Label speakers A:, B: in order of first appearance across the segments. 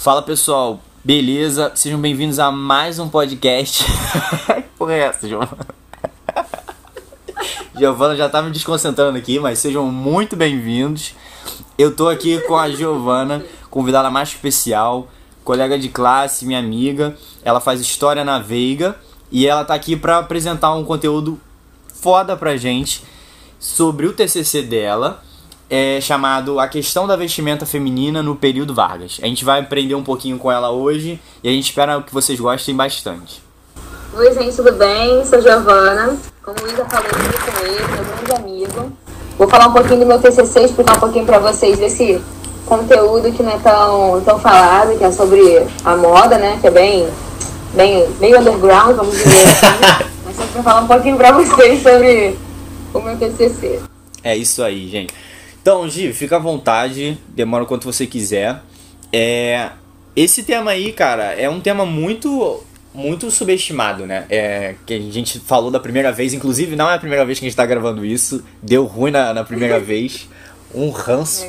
A: Fala pessoal, beleza? Sejam bem-vindos a mais um podcast. Porra, é essa, Giovana? Giovana já tá me desconcentrando aqui, mas sejam muito bem-vindos. Eu tô aqui com a Giovana, convidada mais especial, colega de classe, minha amiga. Ela faz história na Veiga e ela tá aqui para apresentar um conteúdo foda pra gente sobre o TCC dela é chamado A Questão da Vestimenta Feminina no Período Vargas. A gente vai aprender um pouquinho com ela hoje e a gente espera que vocês gostem bastante.
B: Oi, gente, tudo bem? Sou Giovana. Como o Luísa falou, eu com ele, meu grande amigo. Vou falar um pouquinho do meu TCC, explicar um pouquinho para vocês desse conteúdo que não é tão, tão falado, que é sobre a moda, né? Que é bem, bem, bem underground, vamos dizer assim. Mas só para falar um pouquinho para vocês sobre o meu TCC.
A: É isso aí, gente. Então, Gi, fica à vontade, demora o quanto você quiser. É, esse tema aí, cara, é um tema muito muito subestimado, né? É, que a gente falou da primeira vez, inclusive não é a primeira vez que a gente tá gravando isso, deu ruim na, na primeira vez, um ranço.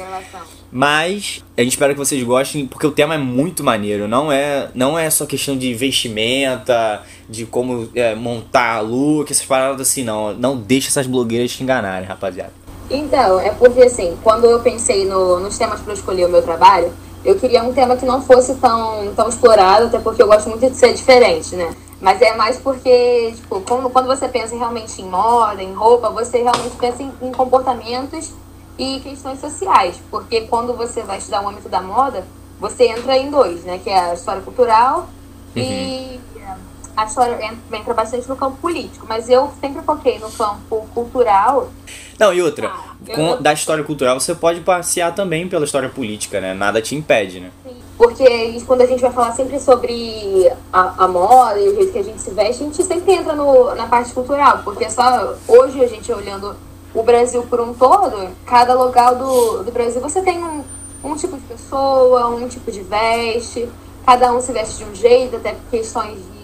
A: Mas a gente espera que vocês gostem, porque o tema é muito maneiro. Não é, não é só questão de vestimenta, de como é, montar look, essas paradas assim, não. Não deixa essas blogueiras te enganarem, rapaziada.
B: Então, é porque assim, quando eu pensei no, nos temas para escolher o meu trabalho, eu queria um tema que não fosse tão, tão explorado, até porque eu gosto muito de ser diferente, né? Mas é mais porque, tipo, quando, quando você pensa realmente em moda, em roupa, você realmente pensa em, em comportamentos e questões sociais. Porque quando você vai estudar o âmbito da moda, você entra em dois, né? Que é a história cultural uhum. e a história entra bastante no campo político. Mas eu sempre foquei no campo cultural
A: não, e outra, ah, com, da história cultural você pode passear também pela história política, né? Nada te impede, né?
B: Sim. Porque quando a gente vai falar sempre sobre a, a, moda e o jeito que a gente se veste, a gente sempre entra no, na parte cultural. Porque só hoje a gente olhando o Brasil por um todo, cada local do, do Brasil você tem um, um tipo de pessoa, um tipo de veste, cada um se veste de um jeito, até questões de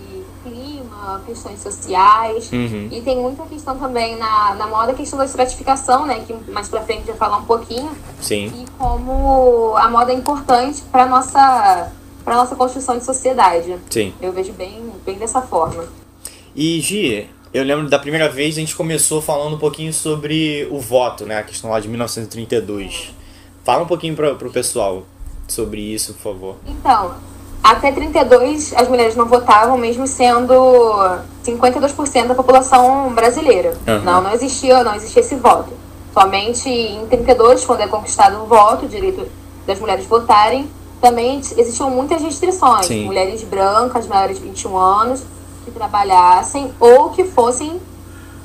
B: questões sociais.
A: Uhum.
B: E tem muita questão também na, na moda, a questão da estratificação, né? Que mais pra frente vai falar um pouquinho.
A: Sim.
B: E como a moda é importante pra nossa, pra nossa construção de sociedade.
A: Sim.
B: Eu vejo bem, bem dessa forma.
A: E, Gi, eu lembro da primeira vez a gente começou falando um pouquinho sobre o voto, né? A questão lá de 1932. Fala um pouquinho para pro pessoal sobre isso, por favor.
B: Então, até 32 as mulheres não votavam, mesmo sendo 52% da população brasileira. Uhum. Não, não existia, não existia esse voto. Somente em 32, quando é conquistado o voto, o direito das mulheres votarem, também existiam muitas restrições.
A: Sim.
B: Mulheres brancas maiores de 21 anos que trabalhassem ou que fossem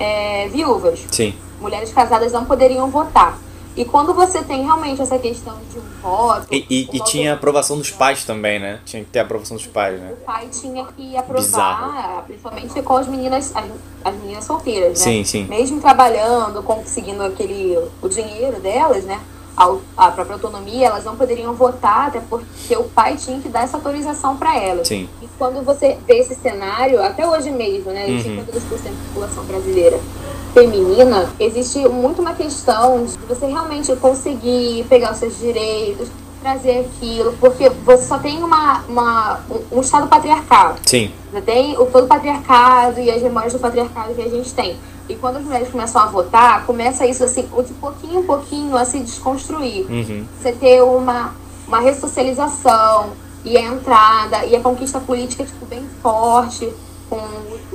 B: é, viúvas.
A: Sim.
B: Mulheres casadas não poderiam votar. E quando você tem realmente essa questão de um voto.
A: E, e, e tinha aprovação dos pais também, né? Tinha que ter a aprovação dos pais, né?
B: O pai tinha que aprovar,
A: Bizarro.
B: principalmente com as meninas, as, as, meninas solteiras, né?
A: Sim, sim.
B: Mesmo trabalhando, conseguindo aquele, o dinheiro delas, né? A, própria autonomia, elas não poderiam votar, até porque o pai tinha que dar essa autorização para elas.
A: Sim.
B: E quando você vê esse cenário, até hoje mesmo, né? Uhum. 52% da população brasileira feminina, existe muito uma questão de você realmente conseguir pegar os seus direitos, trazer aquilo, porque você só tem uma, uma um, estado patriarcal.
A: Sim.
B: Você tem o todo patriarcado e as memórias do patriarcado que a gente tem. E quando as mulheres começam a votar, começa isso assim, de pouquinho em pouquinho a se desconstruir.
A: Uhum.
B: Você ter uma, uma ressocialização e a entrada e a conquista política tipo, bem forte com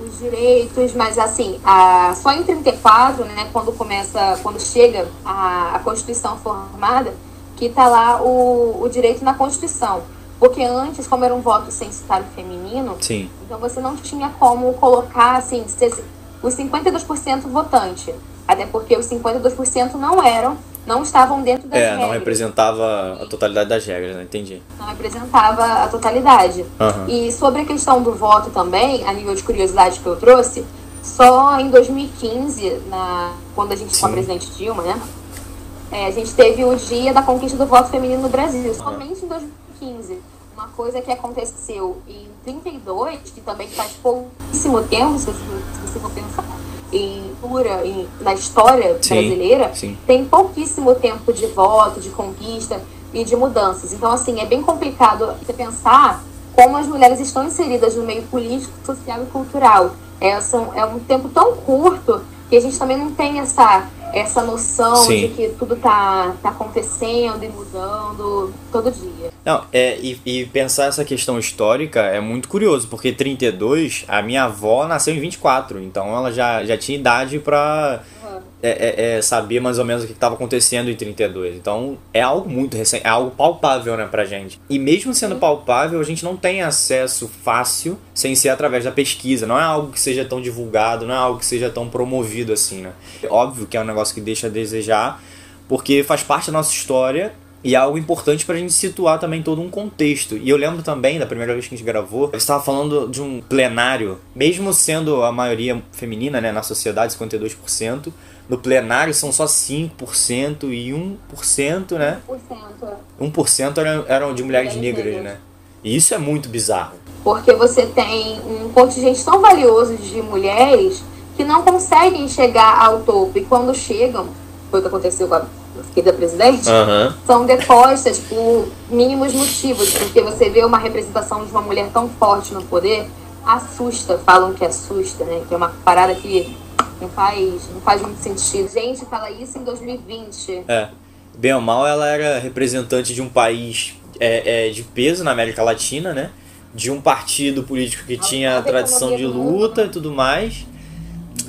B: os direitos, mas assim, a, só em 34, né, quando começa, quando chega a, a Constituição formada, que está lá o, o direito na Constituição. Porque antes, como era um voto censitário feminino,
A: Sim.
B: então você não tinha como colocar assim, os 52% votante. Até porque os 52% não eram não estavam dentro das
A: é,
B: regras.
A: não representava a totalidade das regras, né? Entendi.
B: Não representava a totalidade.
A: Uhum.
B: E sobre a questão do voto também, a nível de curiosidade que eu trouxe, só em 2015, na, quando a gente Sim. a presidente Dilma, né? É, a gente teve o dia da conquista do voto feminino no Brasil. Somente em 2015. Uma coisa que aconteceu em 32, que também faz pouquíssimo tempo, se você, for pensar em pura em, na história
A: sim,
B: brasileira
A: sim.
B: tem pouquíssimo tempo de voto, de conquista. e de mudanças. Então, assim, é bem complicado você pensar como as mulheres estão inseridas no meio político, social e cultural. É, são, é um tempo tão curto que a gente também não tem essa essa noção Sim. de que tudo tá, tá acontecendo e mudando todo dia.
A: Não, é, e, e, pensar essa questão histórica é muito curioso, porque 32, a minha avó nasceu em 24, então ela já, já tinha idade para é, é, é, saber mais ou menos o que estava acontecendo em 32. Então é algo muito recente, é algo palpável né, pra gente. E mesmo sendo palpável, a gente não tem acesso fácil sem ser através da pesquisa. Não é algo que seja tão divulgado, não é algo que seja tão promovido assim, né? Óbvio que é um negócio que deixa a desejar, porque faz parte da nossa história e é algo importante pra gente situar também todo um contexto. E eu lembro também, da primeira vez que a gente gravou, eu estava falando de um plenário, mesmo sendo a maioria feminina né, na sociedade, 52%, no plenário são só 5% e 1%, né? 1%. 1% eram, eram de mulheres negras, né? E isso é muito bizarro.
B: Porque você tem um contingente tão valioso de mulheres que não conseguem chegar ao topo. E quando chegam, foi o que aconteceu com a querida presidente, uhum. são depostas por mínimos motivos. Porque você vê uma representação de uma mulher tão forte no poder, assusta, falam que assusta, né? Que é uma parada que não faz, não faz muito sentido. Gente, fala isso em 2020.
A: É. Bem ou mal, ela era representante de um país é, é, de peso na América Latina, né? De um partido político que tinha tradição de luta e tudo mais.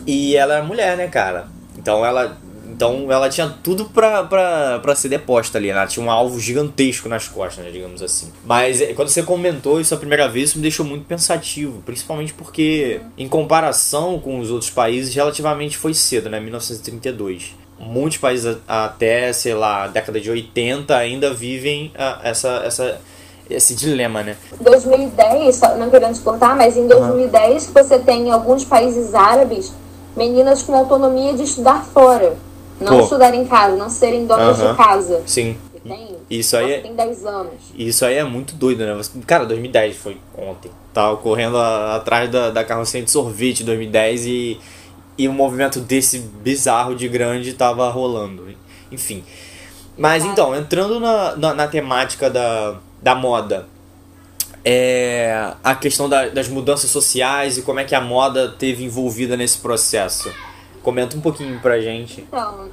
A: E ela era mulher, né, cara? Então ela então ela tinha tudo pra, pra, pra ser deposta ali, né? Ela tinha um alvo gigantesco nas costas, né, digamos assim. Mas é, quando você comentou isso a primeira vez, isso me deixou muito pensativo, principalmente porque, em comparação com os outros países, relativamente foi cedo, né? 1932 muitos países até, sei lá, década de 80 ainda vivem uh, essa, essa, esse dilema, né?
B: 2010, não querendo te cortar, mas em 2010 uhum. você tem alguns países árabes meninas com autonomia de estudar fora. Não Pô. estudar em casa, não serem donas de casa.
A: Sim.
B: Tem,
A: isso aí
B: é, tem 10 anos.
A: Isso aí é muito doido, né? Cara, 2010 foi ontem. Tava correndo a, atrás da, da carrocinha de sorvete 2010 e, e um movimento desse bizarro de grande tava rolando. Enfim. Mas então, entrando na, na, na, temática da, da moda, é a questão da, das mudanças sociais e como é que a moda teve envolvida nesse processo. Comenta um pouquinho pra gente.
B: Então,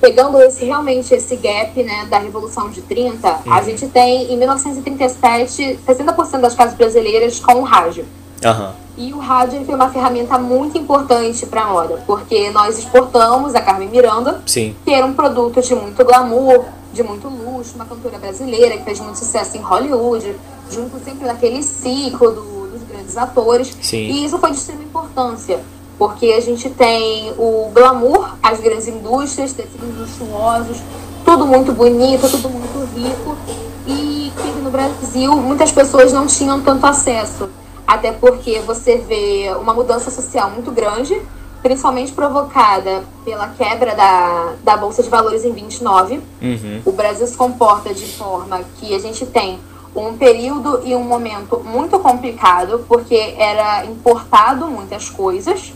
B: pegando esse, realmente esse gap né, da Revolução de 30, uhum. a gente tem em 1937 60% das casas brasileiras com o rádio.
A: Uhum.
B: E o rádio foi uma ferramenta muito importante para a moda, porque nós exportamos a Carmen Miranda,
A: Sim.
B: que era um produto de muito glamour, de muito luxo, uma cantora brasileira que fez muito sucesso em Hollywood, junto sempre daquele ciclo do, dos grandes atores.
A: Sim.
B: E isso foi de extrema importância porque a gente tem o glamour, as grandes indústrias, tecidos luxuosos, tudo muito bonito, tudo muito rico, e que no Brasil muitas pessoas não tinham tanto acesso, até porque você vê uma mudança social muito grande, principalmente provocada pela quebra da, da Bolsa de Valores em 29.
A: Uhum.
B: O Brasil se comporta de forma que a gente tem um período e um momento muito complicado, porque era importado muitas coisas,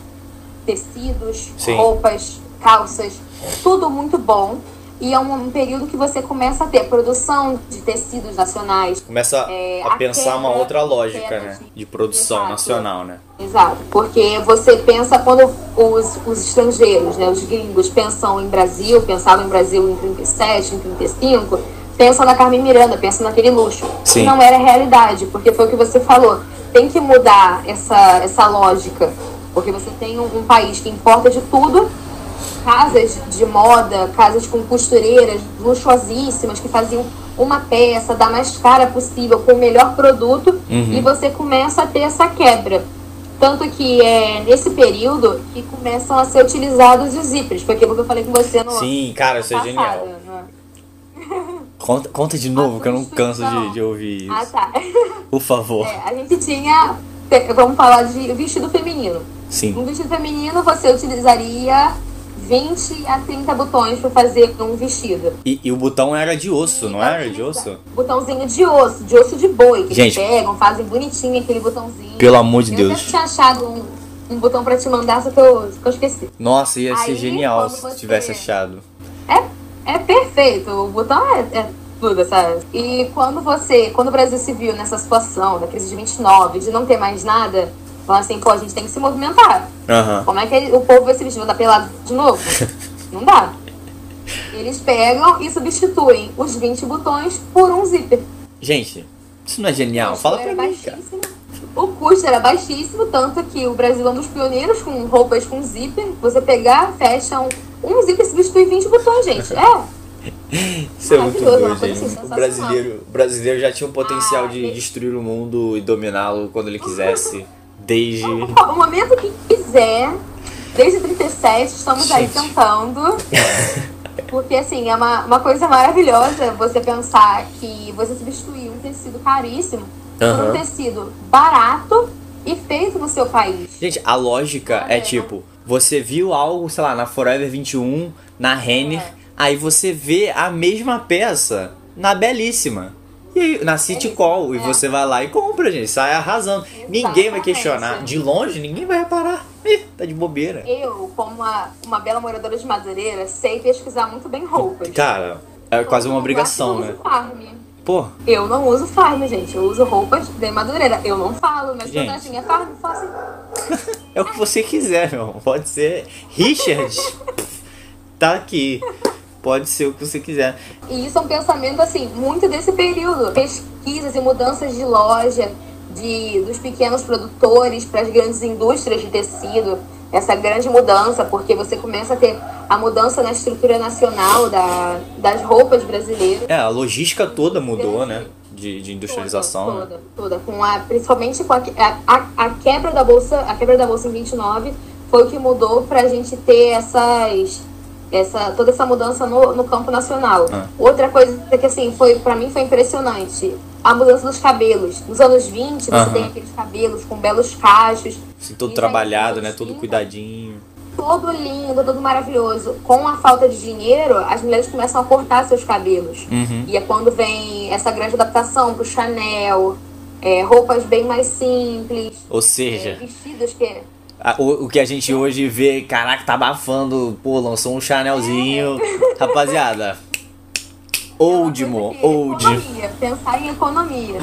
B: tecidos, Sim. roupas, calças, tudo muito bom. E é um, período que você começa a ter produção de tecidos nacionais.
A: Começa é, a, a pensar uma outra lógica, né? De produção Exato. nacional, né?
B: Exato, porque você pensa quando os, os estrangeiros, né, os gringos pensam em Brasil, pensavam em Brasil em 37, em 35, pensam na Carmen Miranda, pensam naquele luxo.
A: Sim.
B: não era realidade, porque foi o que você falou. Tem que mudar essa, essa lógica porque você tem um, um país que importa de tudo, casas de moda, casas com costureiras luxuosíssimas que faziam uma peça da mais cara possível com o melhor produto
A: uhum.
B: e você começa a ter essa quebra. Tanto que é nesse período que começam a ser utilizados os zíperes. Foi aquilo que eu falei com você no
A: Sim, cara, isso é genial. Né? Conta, conta de novo, que eu não canso de, de ouvir isso.
B: Ah, tá.
A: Por favor.
B: É, a gente tinha. Vamos falar de vestido feminino.
A: Sim.
B: Um vestido feminino você utilizaria 20 a 30 botões para fazer um vestido.
A: E, e, o botão era de osso, não era de osso?
B: Botãozinho de osso, de osso de boi, que Gente, eles pegam, fazem bonitinho aquele botãozinho.
A: Pelo amor de eu Deus.
B: Eu tinha achado um, um botão para te mandar, só que eu, que eu esqueci.
A: Nossa, ia ser Aí, genial se você... tivesse achado.
B: É, é perfeito, o botão é, é tudo, sabe? E quando você, quando o Brasil se viu nessa situação, da crise de 29, de não ter mais nada, falando assim, pô, a gente tem que se movimentar.
A: Aham.
B: Como é que o povo vai se vestir? Vai dar pelado de novo? não dá. Eles pegam e substituem os 20 botões por um zíper.
A: Gente, isso não é genial?
B: O
A: Fala pra mim.
B: O custo era baixíssimo, tanto que o Brasil é um dos pioneiros com roupas com zíper. Você pegar, fecha um, um zíper e substitui 20 botões, gente. É.
A: Isso é muito
B: Maravilhoso, uma
A: doido,
B: coisa
A: gente.
B: assim,
A: O brasileiro, o brasileiro já tinha um potencial
B: Ah,
A: de destruir o mundo e dominá-lo quando ele quisesse. Desde.
B: O momento que quiser, desde 37, estamos aí
A: Gente.
B: tentando. Porque, assim, é uma, uma coisa maravilhosa você pensar que você substituir um tecido caríssimo por
A: Aham.
B: um tecido barato e feito no seu país.
A: Gente, a lógica
B: Ah,
A: é
B: é.
A: tipo, você viu algo, sei lá, na Forever 21, na Renner,
B: É.
A: aí você vê a mesma peça na Belíssima. E aí, na City
B: Belíssima,
A: Call, e
B: é.
A: você vai lá e compra, gente, sai arrasando. Ninguém vai
B: Exatamente.
A: questionar. De longe, ninguém vai reparar. Ih, tá de bobeira.
B: Eu, como uma, uma bela moradora de Madureira, sei pesquisar muito bem roupas.
A: Cara, é quase uma
B: Eu
A: obrigação,
B: não
A: né?
B: uso farm.
A: Pô,
B: Eu não uso farm, gente. Eu uso roupas de Madureira. Eu não falo, mas
A: Gente.
B: quando gente é farm, eu falo assim.
A: é o que você quiser, meu. irmão. Pode ser Richard. tá aqui. Pode ser o que você quiser.
B: E isso é um pensamento, assim, muito desse período. Pesquisas e mudanças de loja, de, dos pequenos produtores para as grandes indústrias de tecido. Essa grande mudança, porque você começa a ter a mudança na estrutura nacional da, das roupas brasileiras.
A: É, a logística toda mudou, né? De, de industrialização.
B: Toda,
A: né?
B: toda, toda. Com a, principalmente com a, a, a- a quebra da bolsa, a quebra da bolsa em 29 foi o que mudou pra gente ter essas essa toda essa mudança no, no campo nacional.
A: Ah.
B: Outra coisa que assim foi para mim foi impressionante, a mudança dos cabelos. Nos anos 20, você
A: Aham.
B: tem aqueles cabelos com belos cachos,
A: Assim, todo trabalhado, né? Todo cuidadinho.
B: todo lindo, todo maravilhoso. Com a falta de dinheiro, as mulheres começam a cortar seus cabelos.
A: Uhum.
B: E é quando vem essa grande adaptação pro Chanel, é, roupas bem mais simples,
A: Ou
B: é,
A: seja,
B: vestidos que.
A: O, o que a gente hoje vê, caraca, tá abafando, pô, lançou um Chanelzinho. Rapaziada, old,
B: é uma
A: mo,
B: coisa que-
A: old.
B: Economia, pensar em economia.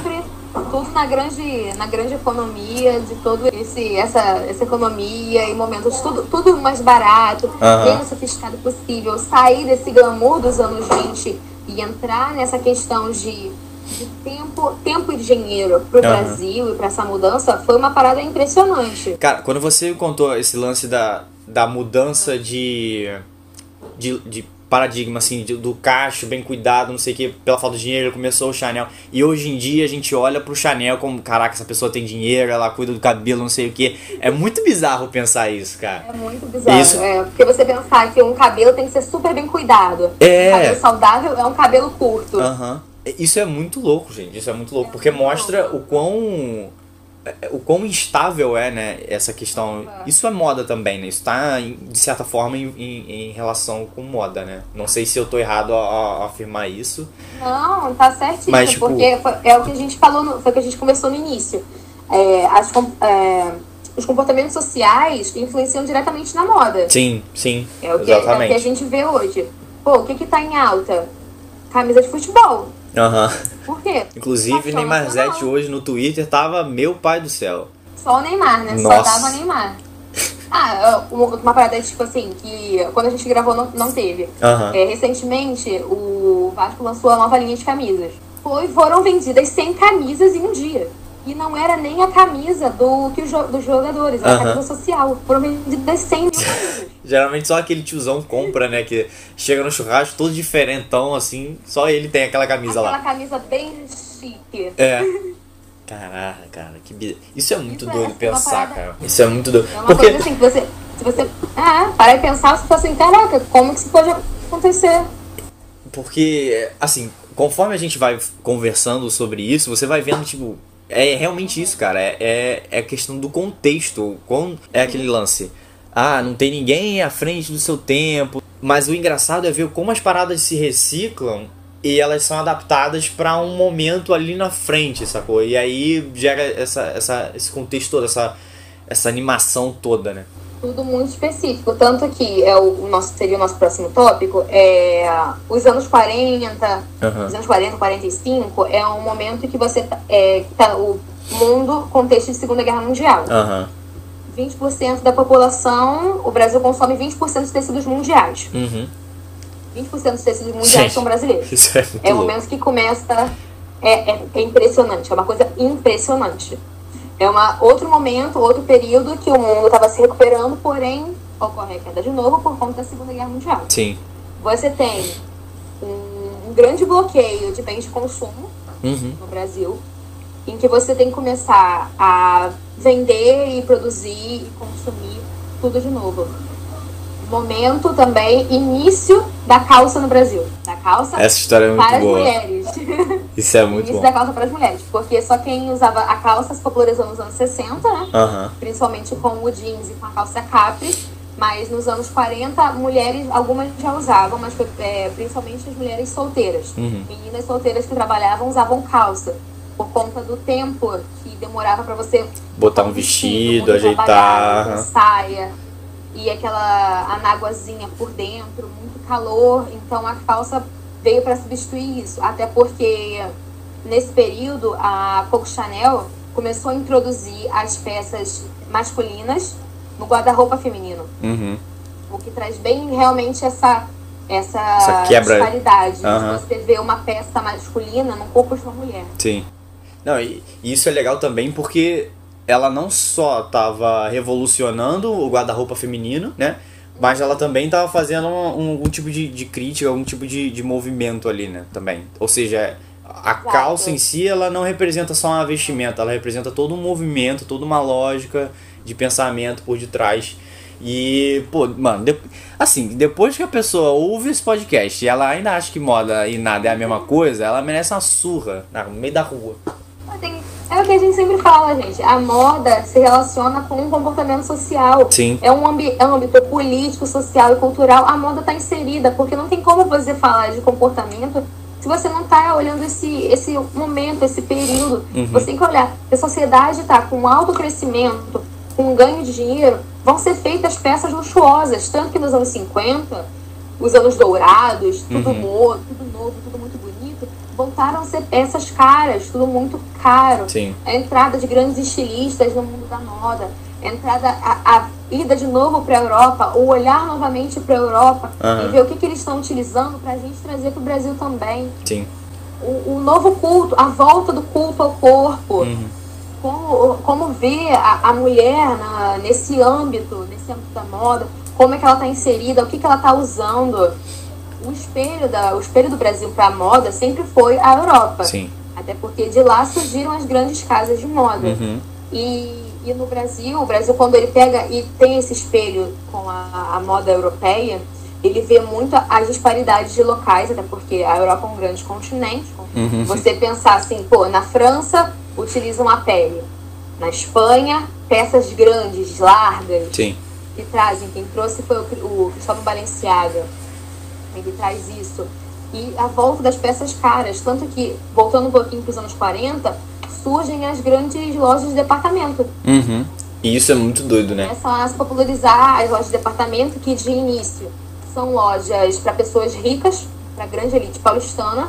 B: Tudo na grande, na grande economia, de todo esse, essa, essa economia e momentos, tudo, tudo mais barato,
A: Aham.
B: menos sofisticado possível. Sair desse glamour dos anos 20 e entrar nessa questão de, de tempo, tempo e dinheiro pro
A: Aham.
B: Brasil e para essa mudança foi uma parada impressionante.
A: Cara, quando você contou esse lance da, da mudança de, de, de paradigma, assim, de- do cacho bem cuidado, não sei o que, pela falta de dinheiro, começou o Chanel. E hoje em dia a gente olha pro Chanel como, caraca, essa pessoa tem dinheiro, ela cuida do cabelo, não sei o que. É muito bizarro pensar isso, cara.
B: É muito bizarro.
A: Isso-
B: É, porque você pensar que um cabelo tem que ser super bem cuidado.
A: É.
B: Um cabelo saudável é um cabelo curto.
A: Aham. Isso é muito louco, gente. Isso é muito louco. Porque mostra o quão. é, O quão instável é, né, essa questão. Isso é moda também, né? Isso tá, de certa forma, em, em, em relação com moda, né? Não sei se eu tô errado a, a- afirmar isso.
B: Não, tá certíssimo,
A: Mas, tipo-
B: porque foi- é o que a gente falou, no- foi o que a gente conversou no início. É, as é, os comportamentos sociais influenciam diretamente na moda.
A: Sim, sim.
B: É o que, é o que a
A: exatamente.
B: gente vê hoje. Pô, o que que tá em alta? Camisa de futebol.
A: Aham.
B: Por quê?
A: Inclusive,
B: Paixão
A: Neymar Zete hoje no Twitter tava meu pai do céu.
B: Só o Neymar, né? Só
A: Nossa.
B: tava Neymar. Ah, uma, uma parada, tipo assim, que quando a gente gravou não, não teve.
A: Aham.
B: É, recentemente, o Vasco lançou a nova linha de camisas. Foi, foram vendidas 100 camisas em um dia. E não era nem a camisa do, que o jo- dos jogadores, era a
A: Aham.
B: camisa social. Foram vendidas 100 mil camisas.
A: Geralmente só aquele tiozão compra, né? Que chega no churrasco todo diferentão, assim. Só ele tem aquela camisa
B: Aquela
A: lá.
B: camisa bem chique.
A: É. Caraca, cara, que. Isso é muito
B: Isso é-
A: doido
B: é
A: pensar,
B: parada-
A: cara. Isso é muito doido.
B: É uma
A: Porque
B: coisa assim que você. Se você. Ah, parar e pensar, você fala assim, caraca, como que isso pode acontecer?
A: Porque, assim, conforme a gente vai conversando sobre isso, você vai vendo, tipo, é realmente isso, cara. É, é, é questão do contexto. Quão, é aquele lance. Ah, não tem ninguém à frente do seu tempo. Mas o engraçado é ver como as paradas se reciclam e elas são adaptadas pra um momento ali na frente, sacou? E aí gera essa, essa, esse contexto todo, essa, essa animação toda, né?
B: tudo muito específico. Tanto que é o, nosso, seria o nosso próximo tópico, é os anos 40,
A: Aham.
B: os anos 40, 45, é um momento que você tá, é, tá o mundo contexto de Segunda Guerra Mundial.
A: Aham.
B: 20% da população, o Brasil consome 20% dos tecidos mundiais.
A: Uhum.
B: 20% dos tecidos mundiais
A: Gente.
B: são brasileiros.
A: Isso é
B: É o momento que começa. É, é, é impressionante, é uma coisa impressionante. É uma, outro momento, outro período que o mundo estava se recuperando, porém ocorre a queda de novo por conta da Segunda Guerra Mundial.
A: Sim.
B: Você tem um, um grande bloqueio de bens de consumo
A: Uhum.
B: no Brasil, em que você tem que começar a vender e produzir e consumir tudo de novo. Momento também, início da calça no Brasil. Da calça
A: Essa história é muito
B: para as
A: boa.
B: mulheres.
A: Isso é muito
B: início
A: bom.
B: da calça para as mulheres. Porque só quem usava a calça se popularizou nos anos 60, né? Principalmente com o jeans e com a calça capri. Mas nos anos 40, mulheres, algumas já usavam, mas é, principalmente as mulheres solteiras.
A: Uhum.
B: Meninas solteiras que trabalhavam usavam calça. Por conta do tempo que demorava para você
A: Botar um vestido, ajeitar.
B: saia e aquela anáguazinha por dentro, muito calor. Então a calça veio para substituir isso. Até porque nesse período a Coco Chanel começou a introduzir as peças masculinas no guarda-roupa feminino.
A: Uhum.
B: O que traz bem realmente essa, essa,
A: Essa quebra.
B: disparidade. De você vê uma peça masculina no corpo de uma mulher.
A: Sim. Não, e isso é legal também porque ela não só tava revolucionando o guarda-roupa feminino, né? Mas ela também tava fazendo um, um- algum tipo de, de crítica, algum tipo de, de movimento ali, né? Também. Ou seja, a
B: Exato.
A: calça em si, ela não representa só uma vestimenta, ela representa todo um movimento, toda uma lógica de pensamento por detrás. E, pô, mano, de- assim, depois que a pessoa ouve esse podcast e ela ainda acha que moda e nada é a mesma coisa, ela merece uma surra na- no meio da rua.
B: É o que a gente sempre fala, gente. A moda se relaciona com um comportamento social.
A: Sim.
B: É um ambi- âmbito político, social e cultural. A moda está inserida, porque não tem como você falar de comportamento se você não está olhando esse, esse momento, esse período.
A: Uhum.
B: Você tem que olhar. Se a sociedade está com alto crescimento, com ganho de dinheiro, vão ser feitas peças luxuosas. Tanto que nos anos 50, os anos dourados, tudo
A: Uhum.
B: novo, tudo novo, tudo muito voltaram a ser peças caras, tudo muito caro.
A: Sim.
B: A entrada de grandes estilistas no mundo da moda, a entrada, a, a ida de novo para a Europa, o olhar novamente para a Europa
A: Aham.
B: e ver o que, que eles estão utilizando para a gente trazer para o Brasil também.
A: Sim.
B: O, o novo culto, a volta do culto ao corpo,
A: Uhum.
B: como, como ver a, a mulher na- nesse âmbito, nesse âmbito da moda, como é que ela está inserida, o que, que ela está usando. O espelho, da, o espelho do Brasil para a moda sempre foi a Europa.
A: Sim.
B: Até porque de lá surgiram as grandes casas de moda.
A: Uhum.
B: E, e no Brasil, o Brasil, quando ele pega e tem esse espelho com a, a moda europeia, ele vê muito as disparidades de locais, até porque a Europa é um grande continente.
A: Uhum.
B: Você pensar assim, pô, na França utilizam a pele. Na Espanha, peças grandes, largas,
A: Sim.
B: que trazem. Quem trouxe foi o, o Cristóvão Balenciaga. Ele traz isso. E a volta das peças caras. Tanto que, voltando um pouquinho para os anos 40, surgem as grandes lojas de departamento.
A: Uhum. E isso é muito doido, né?
B: Começam a se popularizar as lojas de departamento, que de início são lojas para pessoas ricas, para a grande elite paulistana.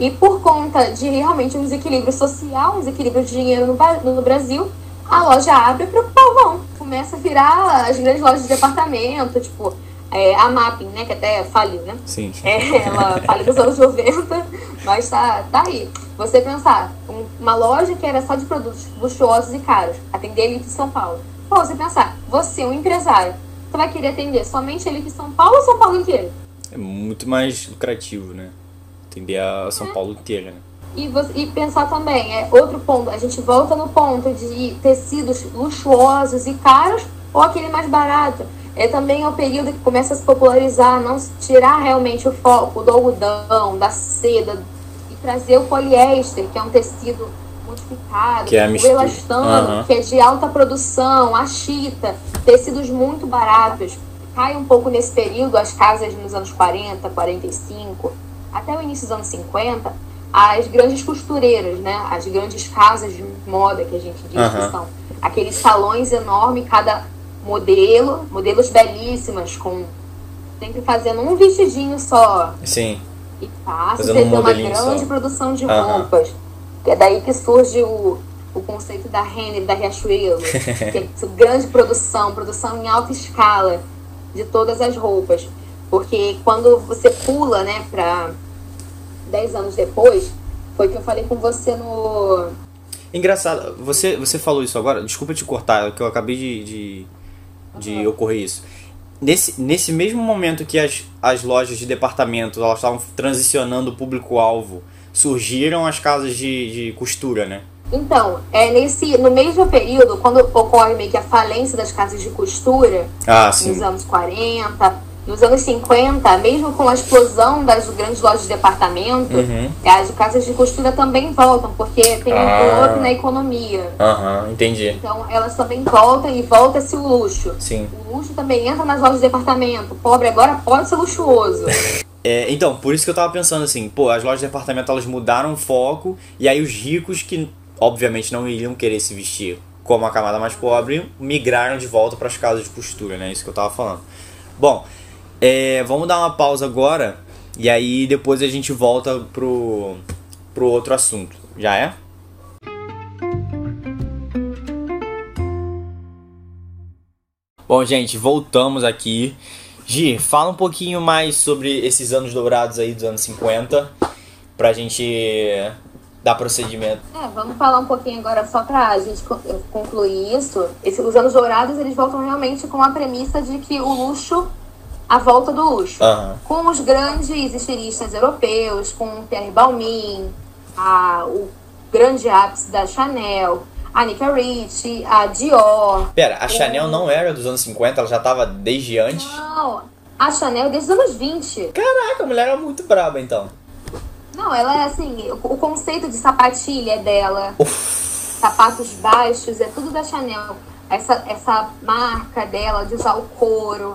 B: E por conta de realmente um desequilíbrio social, um desequilíbrio de dinheiro no, Brasil, a loja abre para o povão. Começa a virar as grandes lojas de departamento, tipo é, a Mapping, né? Que até faliu, né?
A: Sim.
B: É, ela faliu nos anos 90, mas tá, tá aí. Você pensar, um- uma loja que era só de produtos luxuosos e caros, atender a elite de São Paulo. Pô, você pensar, você, um empresário, você vai querer atender somente elite de São Paulo ou São Paulo inteiro?
A: É muito mais lucrativo, né? Atender a São Paulo inteira, né?
B: E, você- e pensar também, é outro ponto, a gente volta no ponto de tecidos luxuosos e caros ou aquele mais barato. É também o período que começa a se popularizar, não tirar realmente o foco do algodão, da seda e trazer o poliéster, que é um tecido modificado,
A: Que é
B: o elastano,
A: Aham.
B: que é de alta produção, a chita, tecidos muito baratos. Cai um pouco nesse período as casas nos anos 40, 45, até o início dos anos 50, as grandes costureiras, né? As grandes casas de moda que a gente diz
A: Aham.
B: que são aqueles salões enormes, cada modelo, modelos belíssimas, com sempre fazendo um vestidinho só.
A: Sim.
B: E fácil,
A: Fazendo
B: você
A: um
B: ter uma grande
A: só.
B: produção de
A: Aham.
B: roupas. É daí que surge o, o conceito da Renner, da Riachuelo, que é grande produção, produção em alta escala de todas as roupas. Porque quando você pula, né, para 10 anos depois, foi que eu falei com você no.
A: Engraçado, você, você falou isso agora, desculpa te cortar, é que eu acabei de, de, de ocorrer isso. Nesse, nesse mesmo momento que as, as lojas de departamento elas estavam transicionando o público-alvo, surgiram as casas de, de costura, né?
B: Então, é nesse, no mesmo período, quando ocorre meio que a falência das casas de costura,
A: Ah,
B: nos anos 40, nos anos 50, mesmo com a explosão das grandes lojas de departamento,
A: Uhum.
B: as casas de costura também voltam, porque tem um
A: Ah.
B: up na economia.
A: Aham, entendi.
B: Então elas também voltam e volta-se o luxo.
A: Sim.
B: O luxo também entra nas lojas de departamento. O pobre agora pode ser luxuoso.
A: É, então, por isso que eu tava pensando assim, pô, as lojas de departamento elas mudaram o foco, e aí os ricos que obviamente não iriam querer se vestir como a camada mais pobre, migraram de volta para as casas de costura, né? Isso que eu tava falando. Bom, é, vamos dar uma pausa agora, e aí depois a gente volta pro, pro outro assunto. Já é? Bom, gente, voltamos aqui. Gi, fala um pouquinho mais sobre esses anos dourados aí dos anos 50, pra gente dar procedimento.
B: É, vamos falar um pouquinho agora só pra gente co- concluir isso. Esse- os anos dourados, eles voltam realmente com a premissa de que o luxo, a volta do luxo.
A: Aham.
B: Com os grandes estilistas europeus, com Pierre Balmain, a, o grande ápice da Chanel, a Nika Ricci, a Dior.
A: Pera, a Chanel não era dos anos 50, ela já tava desde antes?
B: Não, a Chanel desde os anos 20.
A: Caraca, a mulher era muito braba então.
B: Não, ela é assim, o, o conceito de sapatilha é dela. Sapatos baixos, é tudo da Chanel. Essa, essa marca dela de usar o couro,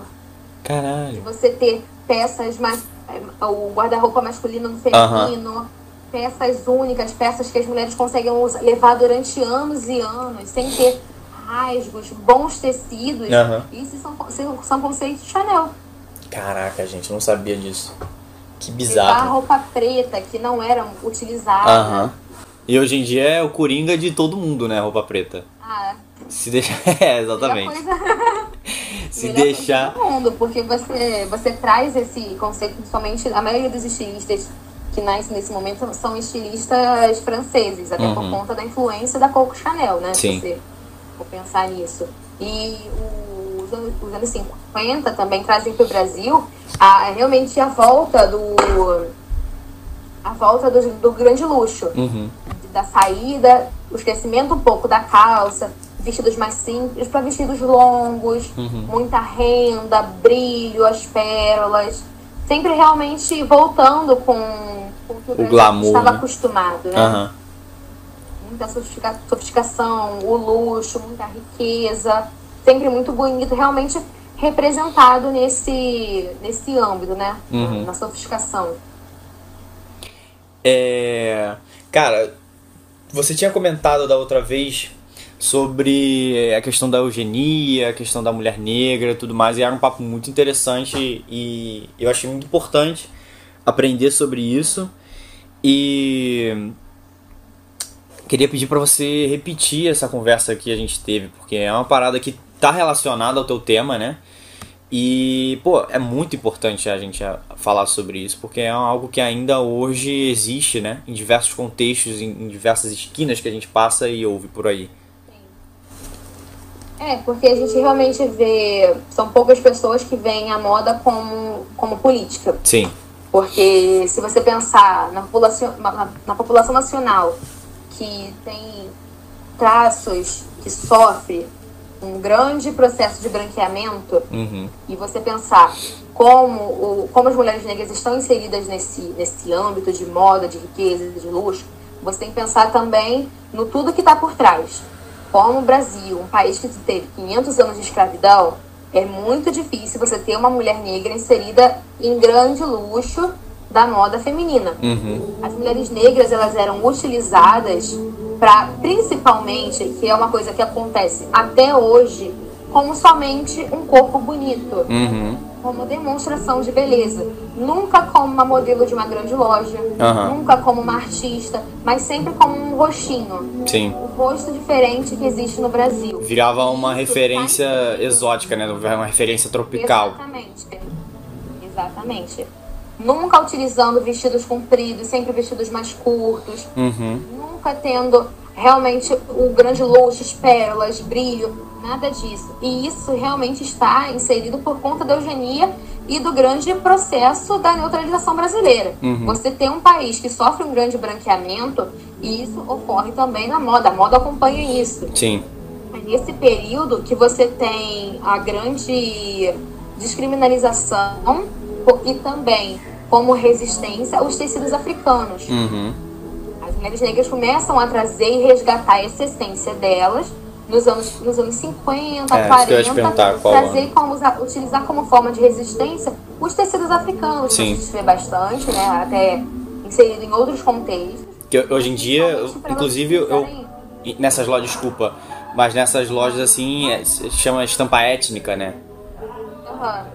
A: Caralho.
B: você ter peças mais. é, O guarda-roupa masculino no feminino, peças únicas, peças que as mulheres conseguem usar, levar durante anos e anos, sem ter rasgos, bons tecidos. Isso são, são, são conceitos de Chanel.
A: Caraca, gente, eu não sabia disso. Que
B: Levar
A: bizarro.
B: roupa preta que não era utilizada.
A: Aham. E hoje em dia é o coringa de todo mundo, né? Roupa preta.
B: Ah,
A: Se deixar. É, exatamente. Se deixar.
B: mundo, porque você, você traz esse conceito, principalmente a maioria dos estilistas que nascem nesse momento são estilistas franceses, até por
A: Uhum.
B: conta da influência da Coco Chanel, né?
A: Sim.
B: Se você for pensar nisso. E os anos, os anos 50 também trazem para o Brasil a, realmente a volta do. a volta do, do grande luxo
A: Uhum.
B: da saída, o esquecimento um pouco da calça, vestidos mais simples para vestidos longos,
A: Uhum.
B: muita renda, brilho, as pérolas, sempre realmente voltando com, com o que o, Brasil
A: glamour,
B: estava
A: né?
B: acostumado, né?
A: Aham.
B: Muita sofistica- sofisticação, o luxo, muita riqueza, sempre muito bonito, realmente representado nesse, nesse âmbito, né?
A: Uhum.
B: Na sofisticação.
A: É. Cara, você tinha comentado da outra vez sobre a questão da eugenia, a questão da mulher negra tudo mais, e era um papo muito interessante e eu achei muito importante aprender sobre isso. E queria pedir pra você repetir essa conversa que a gente teve, porque é uma parada que tá relacionada ao teu tema, né? E, pô, é muito importante a gente a- falar sobre isso, porque é algo que ainda hoje existe, né? Em diversos contextos, em diversas esquinas que a gente passa e ouve por aí.
B: É, porque a gente realmente vê. São poucas pessoas que veem a moda como, como política.
A: Sim.
B: Porque se você pensar na população, na, na população nacional que tem traços que sofre um grande processo de branqueamento,
A: Uhum.
B: e você pensar como, o, como as mulheres negras estão inseridas nesse, nesse âmbito de moda, de riqueza, de luxo, você tem que pensar também no tudo que está por trás. Como o Brasil, um país que teve 500 anos de escravidão, é muito difícil você ter uma mulher negra inserida em grande luxo da moda feminina.
A: Uhum.
B: As mulheres negras elas eram utilizadas para, principalmente, que é uma coisa que acontece até hoje como somente um corpo bonito,
A: Uhum.
B: Como demonstração de beleza. Nunca como uma modelo de uma grande loja,
A: Aham.
B: nunca como uma artista, mas sempre como um rostinho.
A: Sim.
B: O rosto diferente que existe no Brasil.
A: Virava uma referência exótica, né? Uma referência tropical.
B: Exatamente. Exatamente. Nunca utilizando vestidos compridos, sempre vestidos mais curtos.
A: Uhum.
B: Nunca tendo realmente o grande luxo, as pérolas, brilho, nada disso. E isso realmente está inserido por conta da eugenia e do grande processo da neutralização brasileira.
A: Uhum.
B: Você tem um país que sofre um grande branqueamento e isso ocorre também na moda. A moda acompanha isso.
A: Sim.
B: É nesse período que você tem a grande descriminalização e também como resistência os tecidos africanos.
A: Uhum.
B: As mulheres negras começam a trazer e resgatar essa essência delas nos anos, nos anos 50,
A: É, isso que eu ia te
B: 40,
A: perguntar, qual
B: trazer como usa- utilizar como forma de resistência os tecidos africanos, que
A: Sim.
B: a gente vê bastante, né? Até inserido em outros contextos.
A: Que hoje em dia,
B: Principalmente pra
A: inclusive, eu, nessas lojas, desculpa, mas nessas lojas assim, é, chama estampa étnica, né?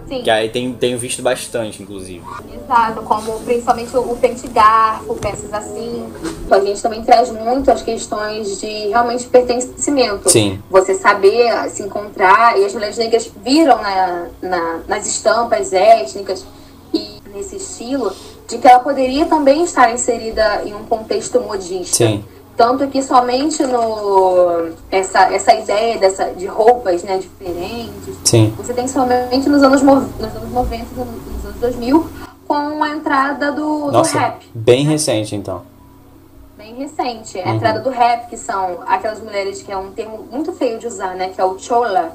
B: Sim.
A: Que aí tem, tenho visto bastante, inclusive.
B: Exato, como principalmente o pente garfo, peças assim. A gente também traz muito as questões de realmente pertencimento.
A: Sim.
B: Você saber ah, se encontrar, e as mulheres negras viram na, na- nas estampas étnicas e nesse estilo de que ela poderia também estar inserida em um contexto modista.
A: Sim.
B: Tanto que somente no essa, essa ideia dessa, de roupas né, diferentes,
A: Sim.
B: você tem somente nos anos, nos anos 90 e nos anos 2000 com a entrada do, do
A: Nossa,
B: rap.
A: bem recente então.
B: Bem recente. A
A: Uhum.
B: entrada do rap, que são aquelas mulheres que é um termo muito feio de usar, né? Que é o chola.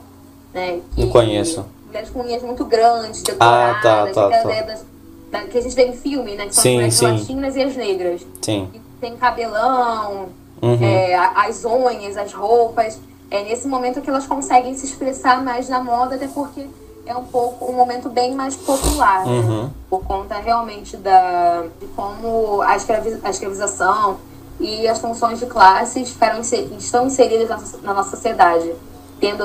B: Né, que-
A: Não conheço.
B: Mulheres com unhas muito grandes,
A: Ah,
B: decoradas,
A: tá, tá, tá.
B: das- da- que a gente vê em filme, né? Que são
A: Sim,
B: as mulheres
A: sim.
B: latinas e as negras.
A: Sim.
B: Que tem cabelão,
A: Uhum.
B: é, as unhas, as roupas. É nesse momento que elas conseguem se expressar mais na moda, até porque é um pouco um momento bem mais popular, né?
A: Uhum.
B: por conta realmente da de como a, escravi- a escravização e as funções de classes ficaram estão inseridas na, na nossa sociedade, tendo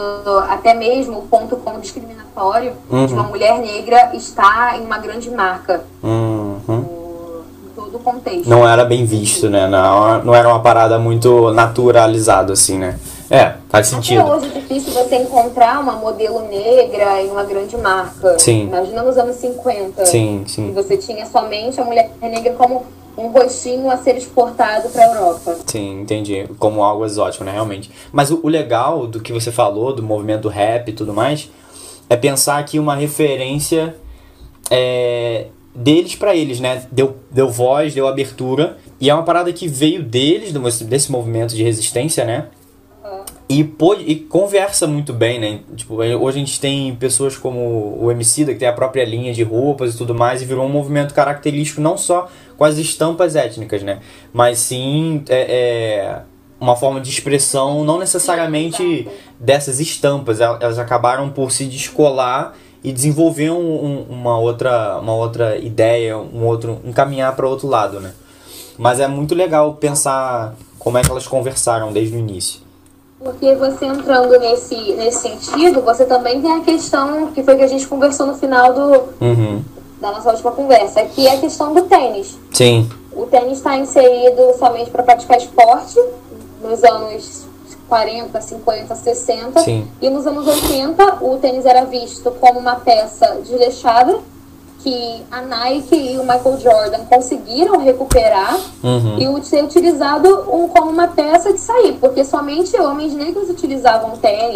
B: até mesmo o ponto como discriminatório
A: Uhum.
B: de uma mulher negra estar em uma grande marca
A: Uhum.
B: No, em todo o contexto.
A: Não era bem visto, né? Não, não era uma parada muito naturalizada, assim, né? É, faz
B: Até
A: sentido.
B: hoje é difícil você encontrar uma modelo negra em uma grande marca.
A: Sim.
B: Imagina nos anos 50.
A: Sim,
B: que
A: sim.
B: você tinha somente a mulher negra como um rostinho a ser exportado para a Europa.
A: Sim, entendi. Como algo exótico, né? Realmente. Mas o, o legal do que você falou, do movimento rap e tudo mais, é pensar aqui uma referência é, deles pra eles, né? Deu, deu voz, deu abertura. E é uma parada que veio deles, desse movimento de resistência, né? E, pôde, e conversa muito bem, né? Tipo, hoje a gente tem pessoas como o Emicida, que tem a própria linha de roupas e tudo mais, e virou um movimento característico não só com as estampas étnicas, né? Mas sim é, é, uma forma de expressão não necessariamente dessas estampas. El- Elas acabaram por se descolar e desenvolver um- um- uma, outra, uma outra ideia, um outro, um caminhar para outro lado, né? Mas é muito legal pensar como é que elas conversaram desde o início.
B: Porque você entrando nesse, nesse sentido, você também tem a questão que foi que a gente conversou no final do,
A: Uhum.
B: da nossa última conversa, que é a questão do tênis.
A: Sim.
B: O tênis está inserido somente para praticar esporte nos anos 40, 50, 60.
A: Sim.
B: E nos anos 80, o tênis era visto como uma peça desleixada que a Nike e o Michael Jordan conseguiram recuperar
A: Uhum.
B: e o- ser utilizado um- como uma peça de sair, porque somente homens negros utilizavam tênis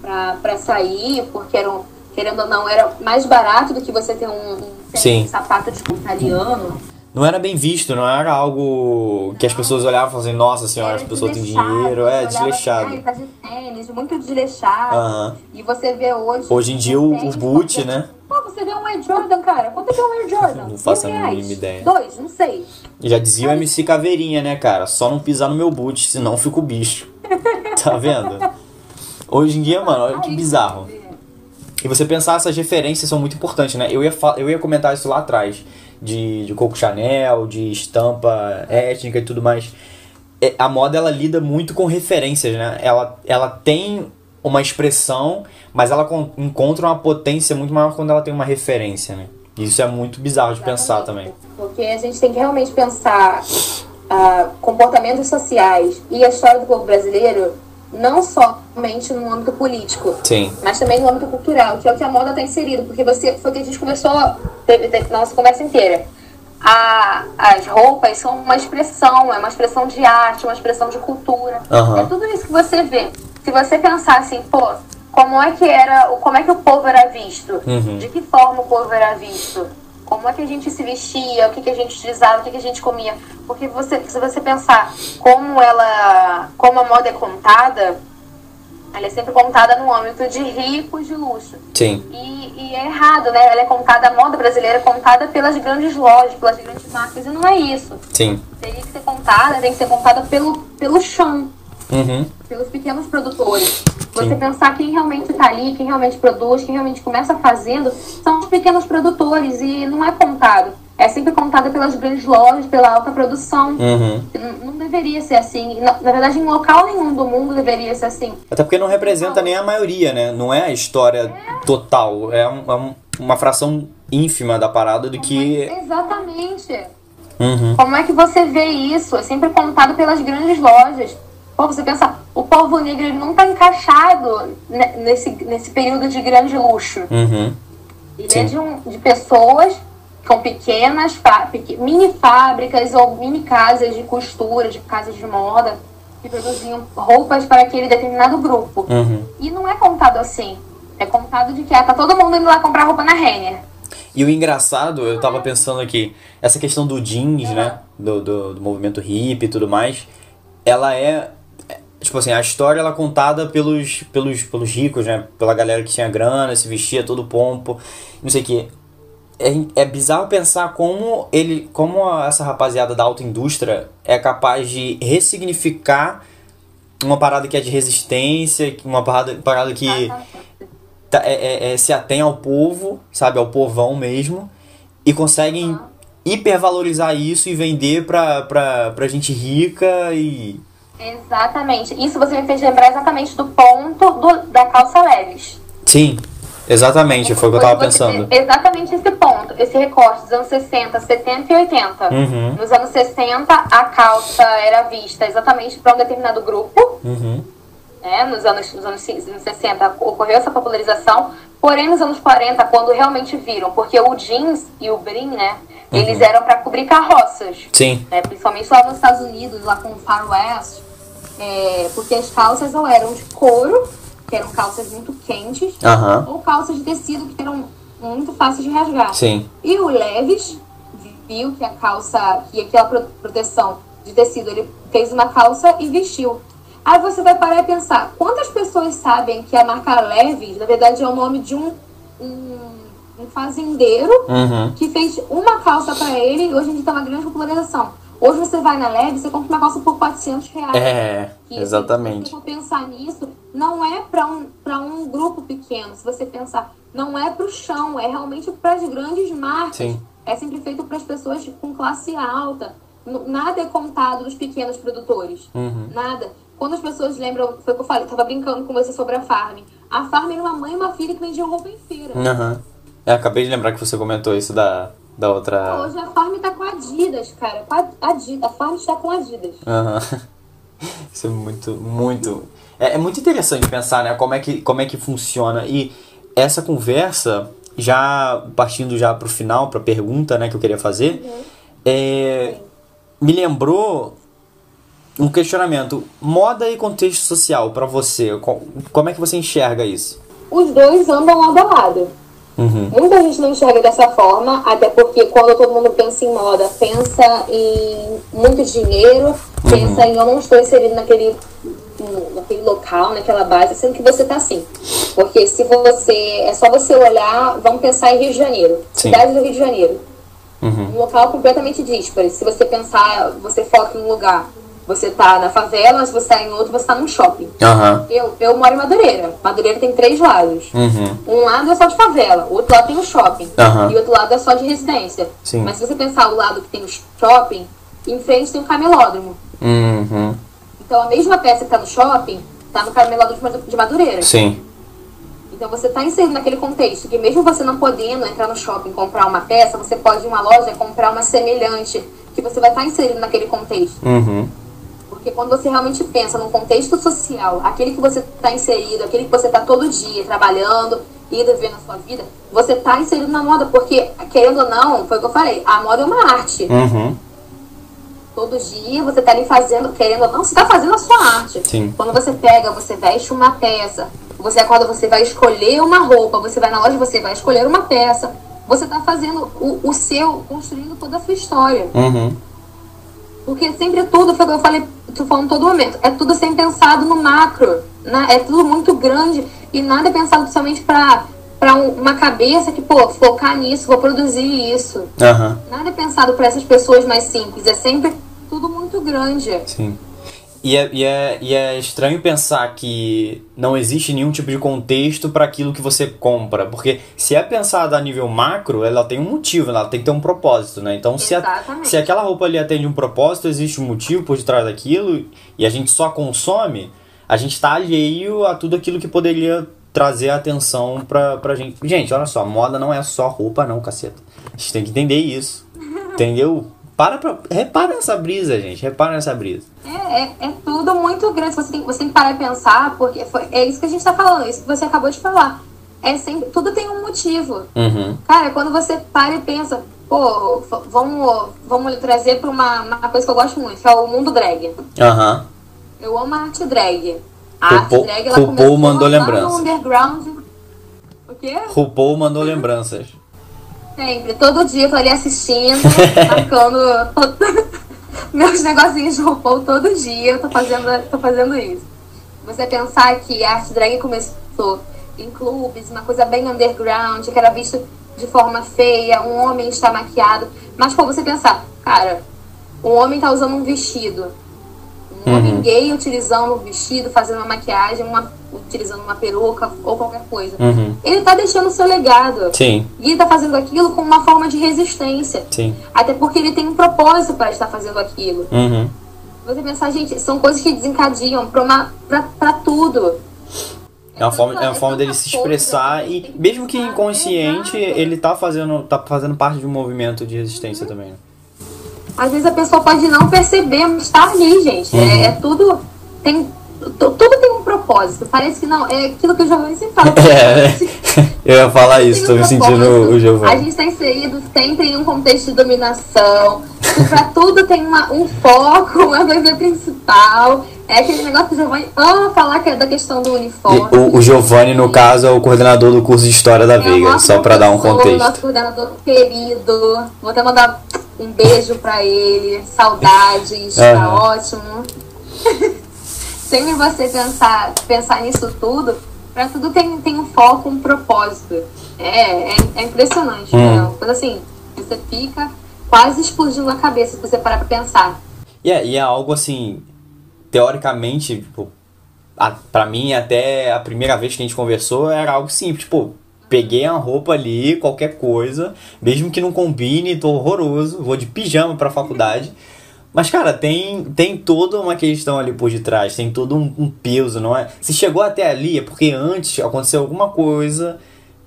B: pra para sair, porque eram, querendo ou não, era mais barato do que você ter um, um tênis, um sapato de italiano.
A: Não era bem visto, não era algo que as pessoas olhavam e falavam assim, nossa senhora, pessoas têm
B: desleixado,
A: dinheiro,
B: você
A: é
B: olhava
A: desleixado.
B: assim, "Ai, tá de tênis, muito desleixado.
A: Aham.
B: E você vê hoje.
A: Hoje em dia o, o boot,
B: qualquer-
A: né?
B: Pô, você vê um Air Jordan, cara. Quanto é que é um Air Jordan?
A: Não faço a mínima ideia.
B: Dois, não sei.
A: Já dizia o MC Caveirinha, né, cara? Só não pisar no meu boot, senão fico bicho. Tá vendo? Hoje em dia, mano, olha que bizarro. E você pensar essas referências são muito importantes, né? Eu ia, eu ia comentar isso lá atrás. De, de Coco Chanel, de estampa étnica e tudo mais. É, A moda, ela lida muito com referências, né? Ela, ela tem uma expressão, mas ela con- encontra uma potência muito maior quando ela tem uma referência, né? Isso é muito bizarro de pensar também.
B: Porque a gente tem que realmente pensar ah, comportamentos sociais e a história do povo brasileiro não somente no âmbito político,
A: Sim.
B: mas também no âmbito cultural, que é o que a moda está inserido, porque você foi o que a gente começou, teve, teve nossa conversa inteira. A, as roupas são uma expressão, é uma expressão de arte, uma expressão de cultura.
A: Aham.
B: É tudo isso que você vê. Se você pensar assim, pô, como é que era, como é que o povo era visto?
A: Uhum.
B: De que forma o povo era visto? Como é que a gente se vestia, o que, que a gente utilizava, o que, que a gente comia? Porque você, se você pensar como ela, como a moda é contada, ela é sempre contada no âmbito de ricos de luxo.
A: Sim.
B: E, e é errado, né? Ela é contada, a moda brasileira é contada pelas grandes lojas, pelas grandes marcas, e não é isso.
A: Sim.
B: Teria que ser contada, tem que ser contada pelo, pelo chão,
A: Uhum.
B: pelos pequenos produtores. Você pensar quem realmente está ali, quem realmente produz, quem realmente começa fazendo, são os pequenos produtores e não é contado. É sempre contada pelas grandes lojas, pela alta produção.
A: Uhum.
B: Não, não deveria ser assim. Na, na verdade, em local nenhum do mundo deveria ser assim.
A: Até porque não representa nem a maioria, né? Não é a história total. É, um- é um- uma fração ínfima da parada do que.
B: Exatamente.
A: Uhum.
B: Como é que você vê isso? É sempre contado pelas grandes lojas. Pô, você pensa, o povo negro ele não está encaixado ne- nesse, nesse período de grande luxo.
A: Uhum.
B: Ele
A: Sim.
B: é de, um, de pessoas com pequenas mini fábricas ou mini casas de costura, de casas de moda, que produziam roupas para aquele determinado grupo.
A: Uhum.
B: E não é contado assim. É contado de que ah, tá todo mundo indo lá comprar roupa na Renner.
A: E o engraçado, eu tava pensando aqui, essa questão do jeans, né? Do, do, do movimento hippie e tudo mais, ela é. Tipo assim, a história ela é contada pelos, pelos, pelos ricos, né? Pela galera que tinha grana, se vestia todo pompo, não sei o que. É, é bizarro pensar como ele. como a- essa rapaziada da alta indústria é capaz de ressignificar uma parada que é de resistência, uma parada, parada que tá- é, é- é- se atém ao povo, sabe, ao povão mesmo, e conseguem hipervalorizar isso e vender pra, pra, pra gente rica e.
B: Exatamente. Isso você me fez lembrar exatamente do ponto do- da calça leves.
A: Sim, exatamente, foi o que eu tava
B: Você-
A: pensando.
B: Exatamente esse ponto, esse recorte dos anos 60, 70 e 80.
A: Uhum.
B: Nos anos 60, a calça era vista exatamente para um determinado grupo.
A: Uhum.
B: né? Nos anos, nos anos 60 ocorreu essa popularização. Porém, nos anos 40, quando realmente viram, porque o jeans e o brim, né? Eles eram para cobrir carroças.
A: Sim.
B: né, principalmente lá nos Estados Unidos, lá com o Far West, é, porque as calças ou eram de couro, que eram calças muito quentes,
A: Aham.
B: ou calças de tecido que eram muito fáceis de rasgar.
A: Sim.
B: E o Levis viu que a calça, que aquela pro- proteção de tecido, ele fez uma calça e vestiu. Aí você vai parar e pensar, quantas pessoas sabem que a marca Levis, na verdade, é o nome de um, um, um fazendeiro
A: Uhum.
B: que fez uma calça pra ele e hoje em dia tá uma grande popularização. Hoje você vai na Levis, você compra uma calça por 400 reais.
A: É,
B: Que,
A: exatamente.
B: Se você for pensar nisso, não é para um, pra um grupo pequeno. Se você pensar, não é para o chão, é realmente para as grandes marcas.
A: Sim.
B: É sempre feito para as pessoas com classe alta. Nada é contado dos pequenos produtores.
A: Uhum.
B: Nada. Quando as pessoas lembram, foi o que eu falei, eu tava brincando com você sobre a Farm. A Farm era uma mãe e uma filha que vendiam roupa em feira.
A: Aham. É, acabei de lembrar que você comentou isso da, da outra.
B: Hoje a Farm tá com a Adidas, cara. Adidas. A Farm está com a Adidas.
A: Aham. Isso é muito, muito. É, é muito interessante pensar, né? Como é, que, como é que funciona. E essa conversa, já partindo já pro final, pra pergunta né, que eu queria fazer, é, me lembrou um questionamento. Moda e contexto social pra você. co- Como é que você enxerga isso?
B: Os dois andam lado a lado.
A: Uhum.
B: Muita gente não enxerga dessa forma, até porque quando todo mundo pensa em moda, pensa em muito dinheiro, pensa em eu não estou inserido naquele, naquele local, naquela base, sendo que você está sim. Porque se você. É só você olhar, vamos pensar em Rio de Janeiro.
A: Sim.
B: Cidade do Rio de Janeiro.
A: Uhum.
B: Um local completamente dísparo. Se você pensar, você foca em um lugar, você tá na favela, se você tá em outro, você tá num shopping.
A: Aham.
B: Eu, eu moro em Madureira. Madureira tem três lados.
A: Uhum.
B: Um lado é só de favela, o outro lado tem o shopping.
A: Aham.
B: E o outro lado é só de residência.
A: Sim.
B: Mas se você pensar o lado que tem o shopping, em frente tem o camelódromo.
A: Uhum.
B: Então a mesma peça que tá no shopping tá no caramelo de Madureira.
A: Sim.
B: Então você está inserido naquele contexto que mesmo você não podendo entrar no shopping comprar uma peça, você pode ir em uma loja comprar uma semelhante, que você vai estar tá inserido naquele contexto.
A: Uhum.
B: Porque quando você realmente pensa num contexto social, aquele que você está inserido, aquele que você está todo dia trabalhando, indo ver na sua vida, você está inserido na moda, porque, querendo ou não, foi o que eu falei, a moda é uma arte.
A: Uhum.
B: Todo dia você está ali fazendo, querendo ou não, você está fazendo a sua arte.
A: Sim.
B: Quando você pega, você veste uma peça, você acorda, você vai escolher uma roupa, você vai na loja, você vai escolher uma peça. Você está fazendo o, o seu, construindo toda a sua história.
A: Uhum.
B: Porque sempre tudo, foi o que eu falei, tu falando todo momento, é tudo sem pensado no macro, né? É tudo muito grande e nada é pensado somente para para uma cabeça que, pô, focar nisso, vou produzir isso.
A: Uhum.
B: Nada é pensado para essas pessoas mais simples, é sempre tudo muito grande.
A: Sim. E é, e, é, e é estranho pensar que não existe nenhum tipo de contexto para aquilo que você compra. Porque se é pensado a nível macro, ela tem um motivo, ela tem que ter um propósito, né? Então, se, a, se aquela roupa ali atende um propósito, existe um motivo por detrás daquilo e a gente só consome, a gente está alheio a tudo aquilo que poderia trazer atenção pra, pra gente. Gente, olha só, moda não é só roupa, não, caceta. A gente tem que entender isso. Entendeu? Para pra, repara nessa brisa, gente. Repara nessa brisa.
B: É, é, é, tudo muito grande. Você tem, você tem que parar e pensar, porque foi, é isso que a gente tá falando, isso que você acabou de falar. É sempre, tudo tem um motivo.
A: Uhum.
B: Cara, quando você para e pensa, pô, vamos, vamos trazer pra uma, uma coisa que eu gosto muito, que é o mundo drag.
A: Aham. Uhum.
B: Eu amo a arte drag.
A: A arte drag, ela RuPaul mandou lembranças.
B: No underground. O quê?
A: RuPaul mandou lembranças.
B: Sempre. Todo dia eu tô ali assistindo, marcando meus negocinhos de RuPaul todo dia. Eu tô fazendo, tô fazendo isso. Você pensar que a arte drag começou em clubes, uma coisa bem underground, que era visto de forma feia, um homem está maquiado. Mas, pô, você pensar, cara, um homem tá usando um vestido uhum. gay utilizando um vestido, fazendo uma maquiagem, uma, utilizando uma peruca ou qualquer coisa.
A: Uhum.
B: Ele está deixando o seu legado.
A: Sim.
B: E ele está fazendo aquilo como uma forma de resistência.
A: Sim.
B: Até porque ele tem um propósito para estar fazendo aquilo.
A: Uhum.
B: Você pensar, gente, são coisas que desencadeiam para tudo.
A: É uma forma, é uma forma dele se expressar e mesmo que inconsciente, ele tá fazendo, tá fazendo parte de um movimento de resistência também. Né?
B: às vezes a pessoa pode não perceber, mas está ali, gente. É, uhum. É, é, tudo. Tem, tudo tem um propósito. Parece que não. É aquilo que o Giovanni sempre fala.
A: É, eu ia falar isso, estou um me sentindo o Giovanni.
B: A gente está inserido sempre em um contexto de dominação. Para tudo tem uma, um foco, uma coisa principal. É aquele negócio que o Giovanni ama falar que é da questão do uniforme.
A: O, o Giovanni, no caso, é o coordenador do curso de História da é Veiga, só para dar um contexto.
B: Nosso coordenador querido. Vou até mandar um beijo para ele, saudades, uhum. tá ótimo. Sempre você pensar, pensar nisso tudo, para tudo tem, tem um foco, um propósito. É, é, é impressionante, uhum. né? Quando assim, você fica quase explodindo a cabeça se você parar pra pensar.
A: E é, e é algo assim, teoricamente, tipo, a, pra mim, até a primeira vez que a gente conversou, era algo simples, tipo, peguei uma roupa ali, qualquer coisa, mesmo que não combine, tô horroroso, vou de pijama pra faculdade. Mas, cara, tem, tem toda uma questão ali por detrás, tem todo um, um peso, não é? Se chegou até ali é porque antes aconteceu alguma coisa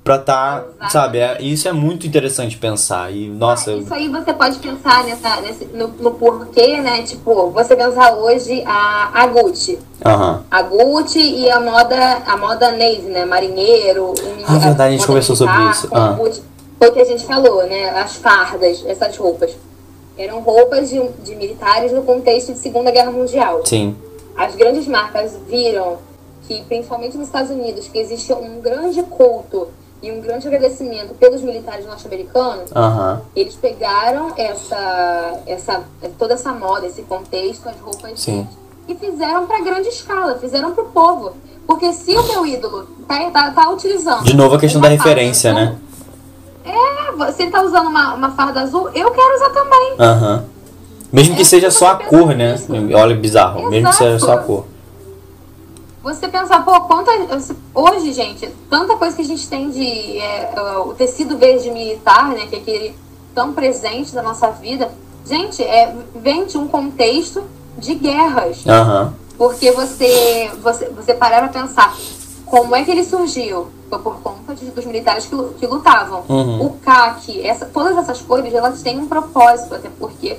A: pra tá, Exatamente. sabe? É, isso é muito interessante pensar. E, nossa.
B: isso aí você pode pensar nessa, nesse, no, no porquê, né? Tipo, você pensar hoje a, a Gucci.
A: Uhum.
B: A Gucci e a moda, a moda navy, né? Marinheiro.
A: Ah, verdade, a gente conversou sobre isso.
B: Ah. Gucci, foi o que a gente falou, né? As fardas, essas roupas. Eram roupas de, de militares no contexto de Segunda Guerra Mundial.
A: Sim.
B: As grandes marcas viram que, principalmente nos Estados Unidos, que existe um grande culto e um grande agradecimento pelos militares norte-americanos,
A: uhum.
B: eles pegaram essa, essa, toda essa moda, esse contexto, as roupas
A: Sim.
B: e fizeram para grande escala, fizeram para o povo. Porque se o meu ídolo tá, tá, tá utilizando.
A: De novo a questão da referência, azul, né?
B: É, você tá usando uma, uma farda azul, eu quero usar também.
A: Aham. Uhum. Mesmo que é, seja só a cor, né? Olha bizarro. Exato. Mesmo que seja só a cor
B: você pensar, pô, quanta. Hoje, gente, tanta coisa que a gente tem de. É, o tecido verde militar, né? Que é aquele tão presente na nossa vida. Gente, é, vem de um contexto de guerras.
A: Uhum.
B: Porque você, você, você parar pra pensar como é que ele surgiu? Foi por conta de, dos militares que, que lutavam.
A: Uhum.
B: O CAC, essa, todas essas coisas, elas têm um propósito, até porque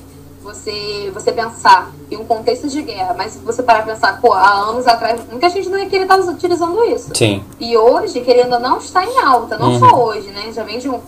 B: você, você pensar em um contexto de guerra, mas se você parar pra pensar, pô, há anos atrás, muita gente não ia querer estar utilizando isso.
A: Sim.
B: E hoje, querendo ou não, está em alta. Não
A: Uhum.
B: só hoje, né? Já vem de um,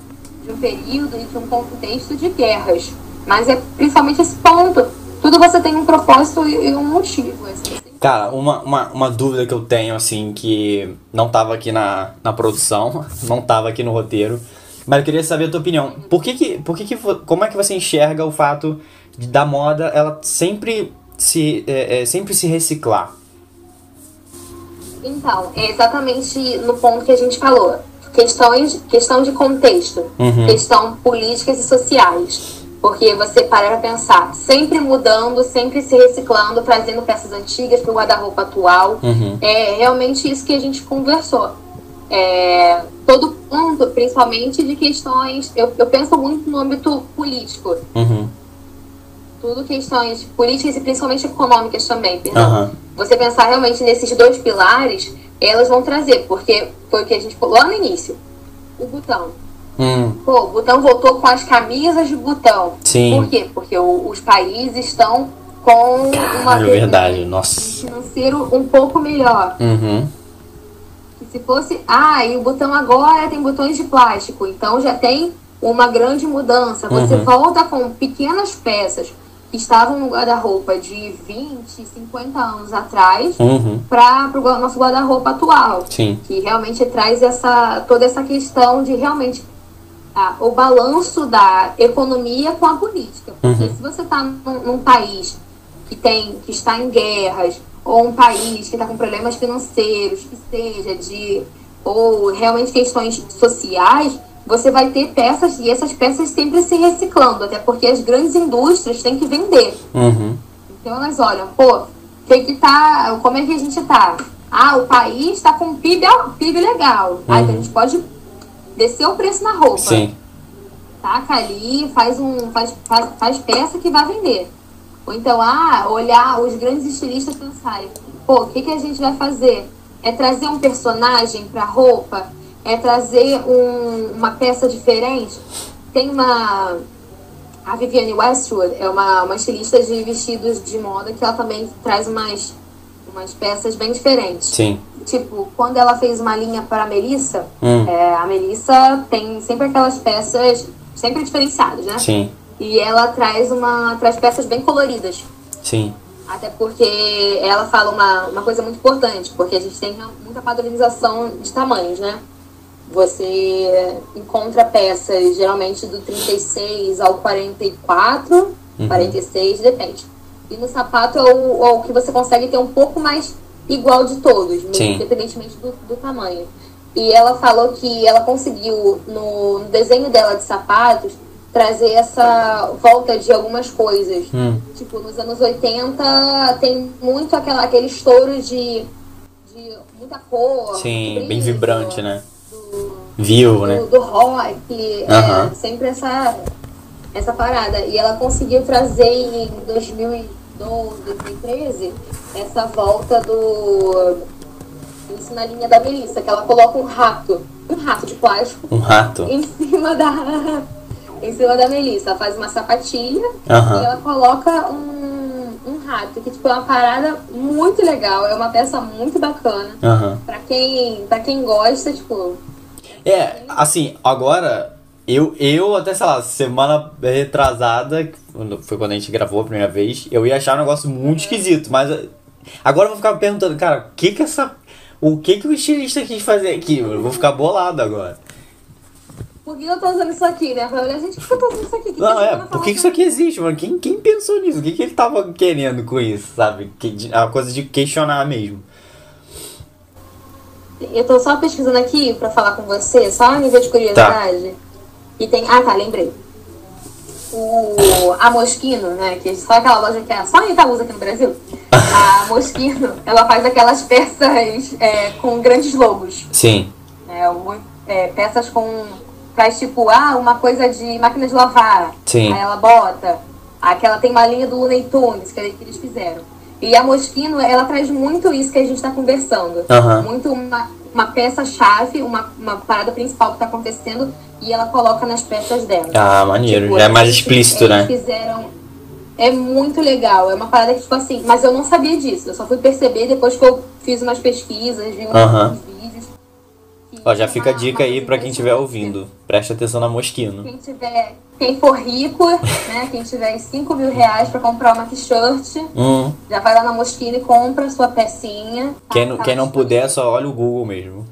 B: de um período e de um contexto de guerras. Mas é principalmente esse ponto. Tudo você tem um propósito e, um motivo. Assim, assim.
A: Cara, uma, uma, uma dúvida que eu tenho, assim, que não tava aqui na, na produção, não tava aqui no roteiro, mas eu queria saber a tua opinião. Por que que, por que que, como é que você enxerga o fato da moda, ela sempre se, é, é, sempre se reciclar?
B: Então, é exatamente no ponto que a gente falou. Questões, questão de contexto,
A: Uhum.
B: questão políticas e sociais. Porque você para pra pensar, sempre mudando, sempre se reciclando, trazendo peças antigas para o guarda-roupa atual.
A: Uhum.
B: É realmente isso que a gente conversou. É, todo ponto, principalmente de questões. Eu, eu penso muito no âmbito político.
A: Uhum.
B: Tudo questões políticas e principalmente econômicas também,
A: Aham.
B: você pensar realmente nesses dois pilares, elas vão trazer, porque foi o que a gente falou lá no início. O botão.
A: Hum,
B: Pô, o botão voltou com as camisas de botão.
A: Sim.
B: Por quê? Porque o- os países estão com uma
A: Caralho, verdade, nossa.
B: financeiro um pouco melhor.
A: Uhum.
B: Que se fosse, ah, e o botão agora tem botões de plástico, então já tem uma grande mudança. Você
A: Uhum.
B: volta com pequenas peças estavam no guarda-roupa de 20, 50 anos atrás
A: Uhum.
B: para o nosso guarda-roupa atual,
A: Sim.
B: que realmente traz essa toda essa questão de realmente ah, o balanço da economia com a política. Porque
A: Uhum.
B: se você está num, num país que tem que está em guerras ou um país que está com problemas financeiros, que seja de ou realmente questões sociais, você vai ter peças e essas peças sempre se reciclando, até porque as grandes indústrias têm que vender.
A: Uhum.
B: Então elas olham, pô, que que tá, como é que a gente tá? Ah, o país tá com um PIB, PIB legal. Ah, então a gente pode descer o preço na roupa.
A: Sim.
B: Taca ali, faz um faz, faz, faz peça que vai vender. Ou então, ah, olhar os grandes estilistas pensarem, pô, o que, que a gente vai fazer? É trazer um personagem pra roupa? É trazer um- uma peça diferente? Tem uma a Vivienne Westwood é uma, uma estilista de vestidos de moda que ela também traz umas, umas peças bem diferentes.
A: Sim.
B: Tipo, quando ela fez uma linha para a Melissa,
A: Hum.
B: é, a Melissa tem sempre aquelas peças sempre diferenciadas, né?
A: Sim.
B: E ela traz uma traz peças bem coloridas.
A: Sim.
B: Até porque ela fala uma, uma coisa muito importante, porque a gente tem muita padronização de tamanhos, né? Você encontra peças geralmente do 36 ao 44, 46, depende. E no sapato é o, é o que você consegue ter um pouco mais igual de todos,
A: Sim.
B: independentemente do, do tamanho. E ela falou que ela conseguiu, no, no desenho dela de sapatos, trazer essa volta de algumas coisas.
A: Hum.
B: Tipo, nos anos 80 tem muito aquela, aquele estouro de, de muita cor.
A: Sim, bem vibrante, né?
B: Do,
A: Vivo, né?
B: do, do rock, é, sempre essa, essa parada. E ela conseguiu trazer em 2012, 2013, essa volta do. Isso na linha da Melissa, que ela coloca um rato, um rato de plástico,
A: Um rato.
B: em cima da. em cima da Melissa. Ela faz uma sapatilha e ela coloca um, um rato, que tipo, é uma parada muito legal, é uma peça muito bacana.
A: Aham.
B: Pra quem, pra quem gosta, tipo,
A: É, assim, agora, eu, eu até, sei lá, semana retrasada, foi quando a gente gravou a primeira vez, eu ia achar um negócio muito esquisito, mas eh, agora eu vou ficar perguntando, cara, o que que essa. O que que o estilista quis fazer aqui? Eu vou ficar bolado agora.
B: por que eu tô usando isso aqui, né? Eu falei, olha, gente, por que eu tô usando isso aqui? Que
A: Não,
B: que
A: é, por que, que isso aqui existe, mano? Quem, quem pensou nisso? O que, que ele tava querendo com isso, sabe? Que, a coisa de questionar mesmo.
B: Eu tô só pesquisando aqui pra falar com você, só a nível de curiosidade. E tem. Ah, tá, lembrei. O, a Moschino, né? Que só aquela loja que é só a Anitta usa aqui no Brasil. A Moschino, ela faz aquelas peças é, com grandes logos.
A: Sim.
B: É, é, peças com. Faz tipo, ah, uma coisa de máquina de lavar.
A: Sim.
B: Aí ela bota. Aquela tem uma linha do Looney Tunes que, que eles fizeram. E a Moschino, ela traz muito isso que a gente está conversando.
A: Aham.
B: Muito uma, uma peça-chave, uma, uma parada principal que está acontecendo e ela coloca nas peças dela.
A: Ah, maneiro.
B: Tipo,
A: Já é mais
B: eles-
A: explícito,
B: eles
A: né?
B: fizeram. É muito legal. É uma parada que, tipo assim, mas eu não sabia disso. Eu só fui perceber depois que eu fiz umas pesquisas, vi uns
A: Aham.
B: vídeos.
A: Ó, já fica a dica aí pra quem estiver ouvindo. Preste atenção na Mosquino.
B: Quem tiver. Quem for rico, né? Quem tiver 5 mil reais pra comprar uma t-shirt,
A: Hum.
B: já vai lá na Moschino e compra sua pecinha. tá?
A: Quem, não-
B: Tá
A: quem não puder, só olha o Google mesmo.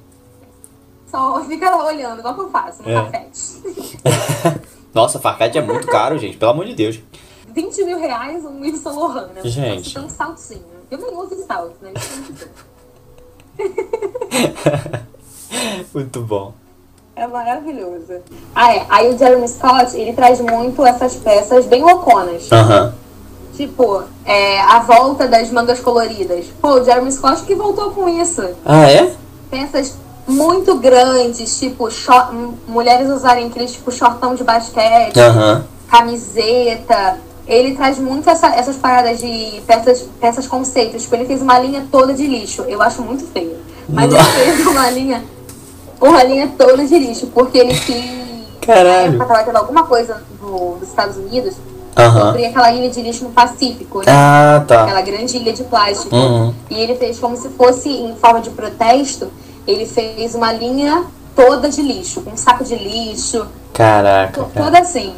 B: Só fica lá olhando, igual que eu faço no
A: É.
B: café.
A: Nossa, Farfetch é muito caro, gente. Pelo amor de Deus.
B: 20 mil reais um Yves Saint Laurent, né?
A: Gente.
B: Tem um saltinho. Eu nem uso salto, né? Muito bom. É maravilhoso. Ah, é. Aí o Jeremy Scott, ele traz muito essas peças bem louconas.
A: Aham.
B: Tipo, é, a volta das mangas coloridas. Pô, o Jeremy Scott que voltou com isso.
A: Ah, é?
B: Peças muito grandes, tipo, short- mulheres usarem aqueles tipo shortão de basquete,
A: Aham.
B: camiseta. Ele traz muito essa- essas paradas de peças, peças conceitos. Tipo, ele fez uma linha toda de lixo. Eu acho muito feio. Mas ele fez uma linha, uma linha toda de lixo. Porque ele quis.
A: Caralho.
B: Na época tava tendo alguma coisa do- dos Estados Unidos. Sobre aquela ilha de lixo no Pacífico, né?
A: Ah, tá.
B: Aquela grande ilha de plástico.
A: Uhum.
B: E ele fez como se fosse em forma de protesto. Ele fez uma linha toda de lixo, com um saco de lixo,
A: Caraca,
B: to-
A: cara.
B: toda assim.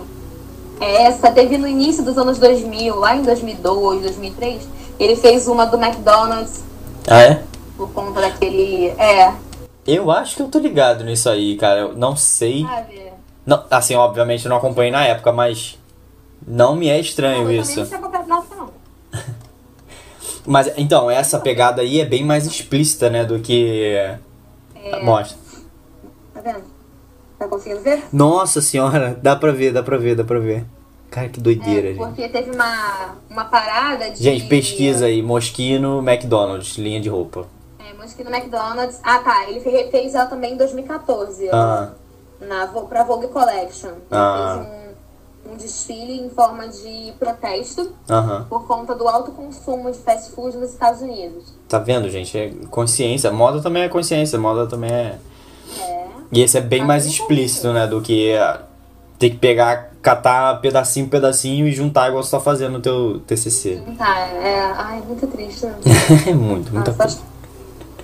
B: Essa teve no início dos anos 2000, lá em 2002, 2003. Ele fez uma do McDonald's
A: Ah, é?
B: por conta daquele. É,
A: Eu acho que eu tô ligado nisso aí, cara. Eu não sei.
B: sabe?
A: Não, assim, obviamente eu não acompanhei na época, mas não me é estranho
B: Não, eu
A: isso.
B: não não.
A: Mas então, essa pegada aí é bem mais explícita, né, do que mostra.
B: Tá vendo? Tá conseguindo ver?
A: Nossa senhora, dá pra ver, dá pra ver, dá pra ver. Cara, que doideira,
B: É,
A: gente.
B: porque teve uma, uma parada de.
A: Gente, pesquisa aí, Moschino, McDonald's, linha de roupa.
B: É, Mosquito McDonald's. Ah, tá. Ele fe- fez ela também em 2014. ó,
A: Ah.
B: Na, pra Vogue Collection. Ele
A: Ah.
B: fez um, um desfile em forma de protesto por conta do alto consumo de fast food nos Estados Unidos.
A: Tá vendo, gente? É consciência. Moda também é consciência, moda também é.
B: É.
A: E esse é bem
B: Ah,
A: mais
B: bem
A: explícito, né? Do que ah, ter que pegar, catar pedacinho, pedacinho e juntar igual você tá fazendo no teu TCC.
B: Tá, é. Ai, muito triste. Né?
A: É muito, coisa.
B: só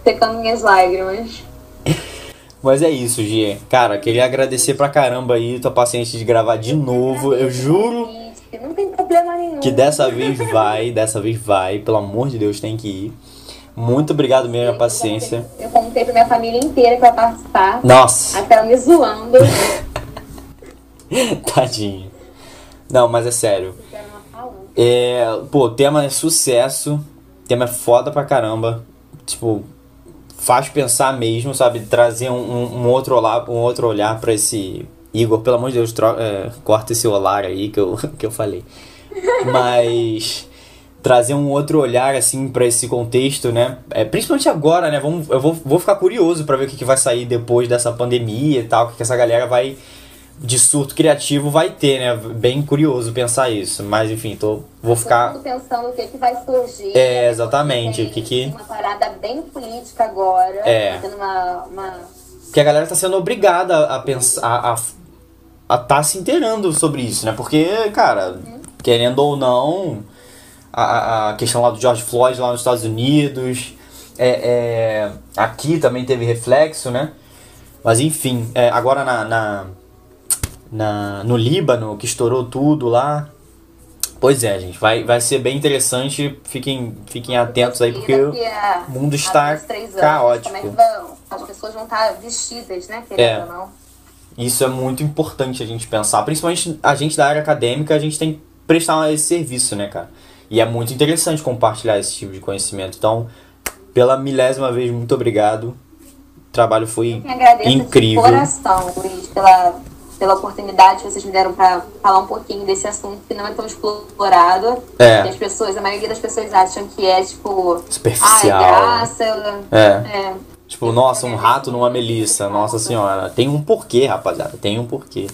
B: secando minhas lágrimas.
A: Mas é isso, Gia. Cara, queria agradecer pra caramba aí tua paciência de gravar de novo. Eu juro
B: Não tem problema nenhum.
A: que dessa vez vai, dessa vez vai. Pelo amor de Deus, tem que ir. Muito obrigado mesmo, a paciência.
B: Eu contei pra minha família inteira que vai participar.
A: Nossa,
B: Até ela me zoando.
A: tadinho. Não, mas é sério. É, pô, o tema é sucesso. O tema é foda pra caramba. Tipo, faz pensar mesmo, sabe? Trazer um, um- outro olhar, um outro olhar pra esse Igor. Pelo amor de Deus, tro- é, corta esse olhar aí que eu, que eu falei. Mas trazer um outro olhar assim pra esse contexto, né? É, principalmente agora, né? Vamos, eu vou, vou ficar curioso pra ver o que, que vai sair depois dessa pandemia e tal, o que, que essa galera vai de surto criativo vai ter, né? Bem curioso pensar isso, mas enfim, tô vou ficar
B: Todo mundo pensando o que, que vai surgir.
A: É, exatamente,
B: Tem
A: o que que-
B: Uma parada bem política agora.
A: É.
B: Tá tendo uma, uma...
A: que a galera tá sendo obrigada a pensar a a tá se inteirando sobre isso, né? Porque, cara, querendo ou não, a- a, a questão lá do George Floyd lá nos Estados Unidos, é, é, aqui também teve reflexo, né? Mas enfim, é, agora na, na, na- no Líbano, que estourou tudo lá. Pois é, gente, vai, vai ser bem interessante. Fiquem, fiquem atentos aí, porque
B: a-
A: o mundo está
B: anos,
A: caótico.
B: Como é que vão? As pessoas vão estar vestidas, né? Querendo
A: É.
B: ou não.
A: Isso é muito importante a gente pensar. Principalmente a gente da área acadêmica, a gente tem que prestar esse serviço, né, cara? E é muito interessante compartilhar esse tipo de conhecimento. Então, pela milésima vez, muito obrigado. O trabalho foi
B: Eu agradeço
A: incrível.
B: de coração, Luiz, pela, pela oportunidade que vocês me deram para falar um pouquinho desse assunto que não é tão explorado.
A: É.
B: As pessoas, a maioria das pessoas acham que é tipo.
A: Superficial.
B: Ah, é graça.
A: É.
B: é.
A: Tipo, nossa, um rato numa melissa. Nossa senhora. Tem um porquê, rapaziada. Tem um porquê.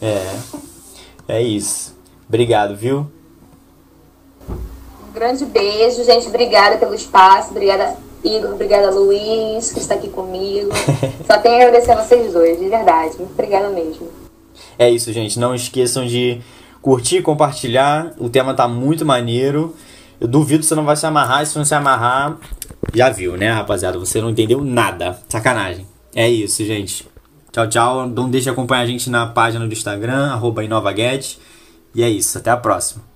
B: É.
A: É isso. Obrigado, viu?
B: Um grande beijo, gente. Obrigada pelo espaço. Obrigada, Igor. Obrigada, Luiz, que está aqui comigo. Só tenho a agradecer a vocês dois, de verdade. Muito obrigada mesmo.
A: É isso, gente. Não esqueçam de curtir, compartilhar. O tema tá muito maneiro. Eu duvido que você não vai se amarrar. E se não se amarrar, já viu, né, rapaziada? Você não entendeu nada. Sacanagem. É isso, gente. Tchau, tchau. Não deixe de acompanhar a gente na página do Instagram, arroba. E é isso. Até a próxima.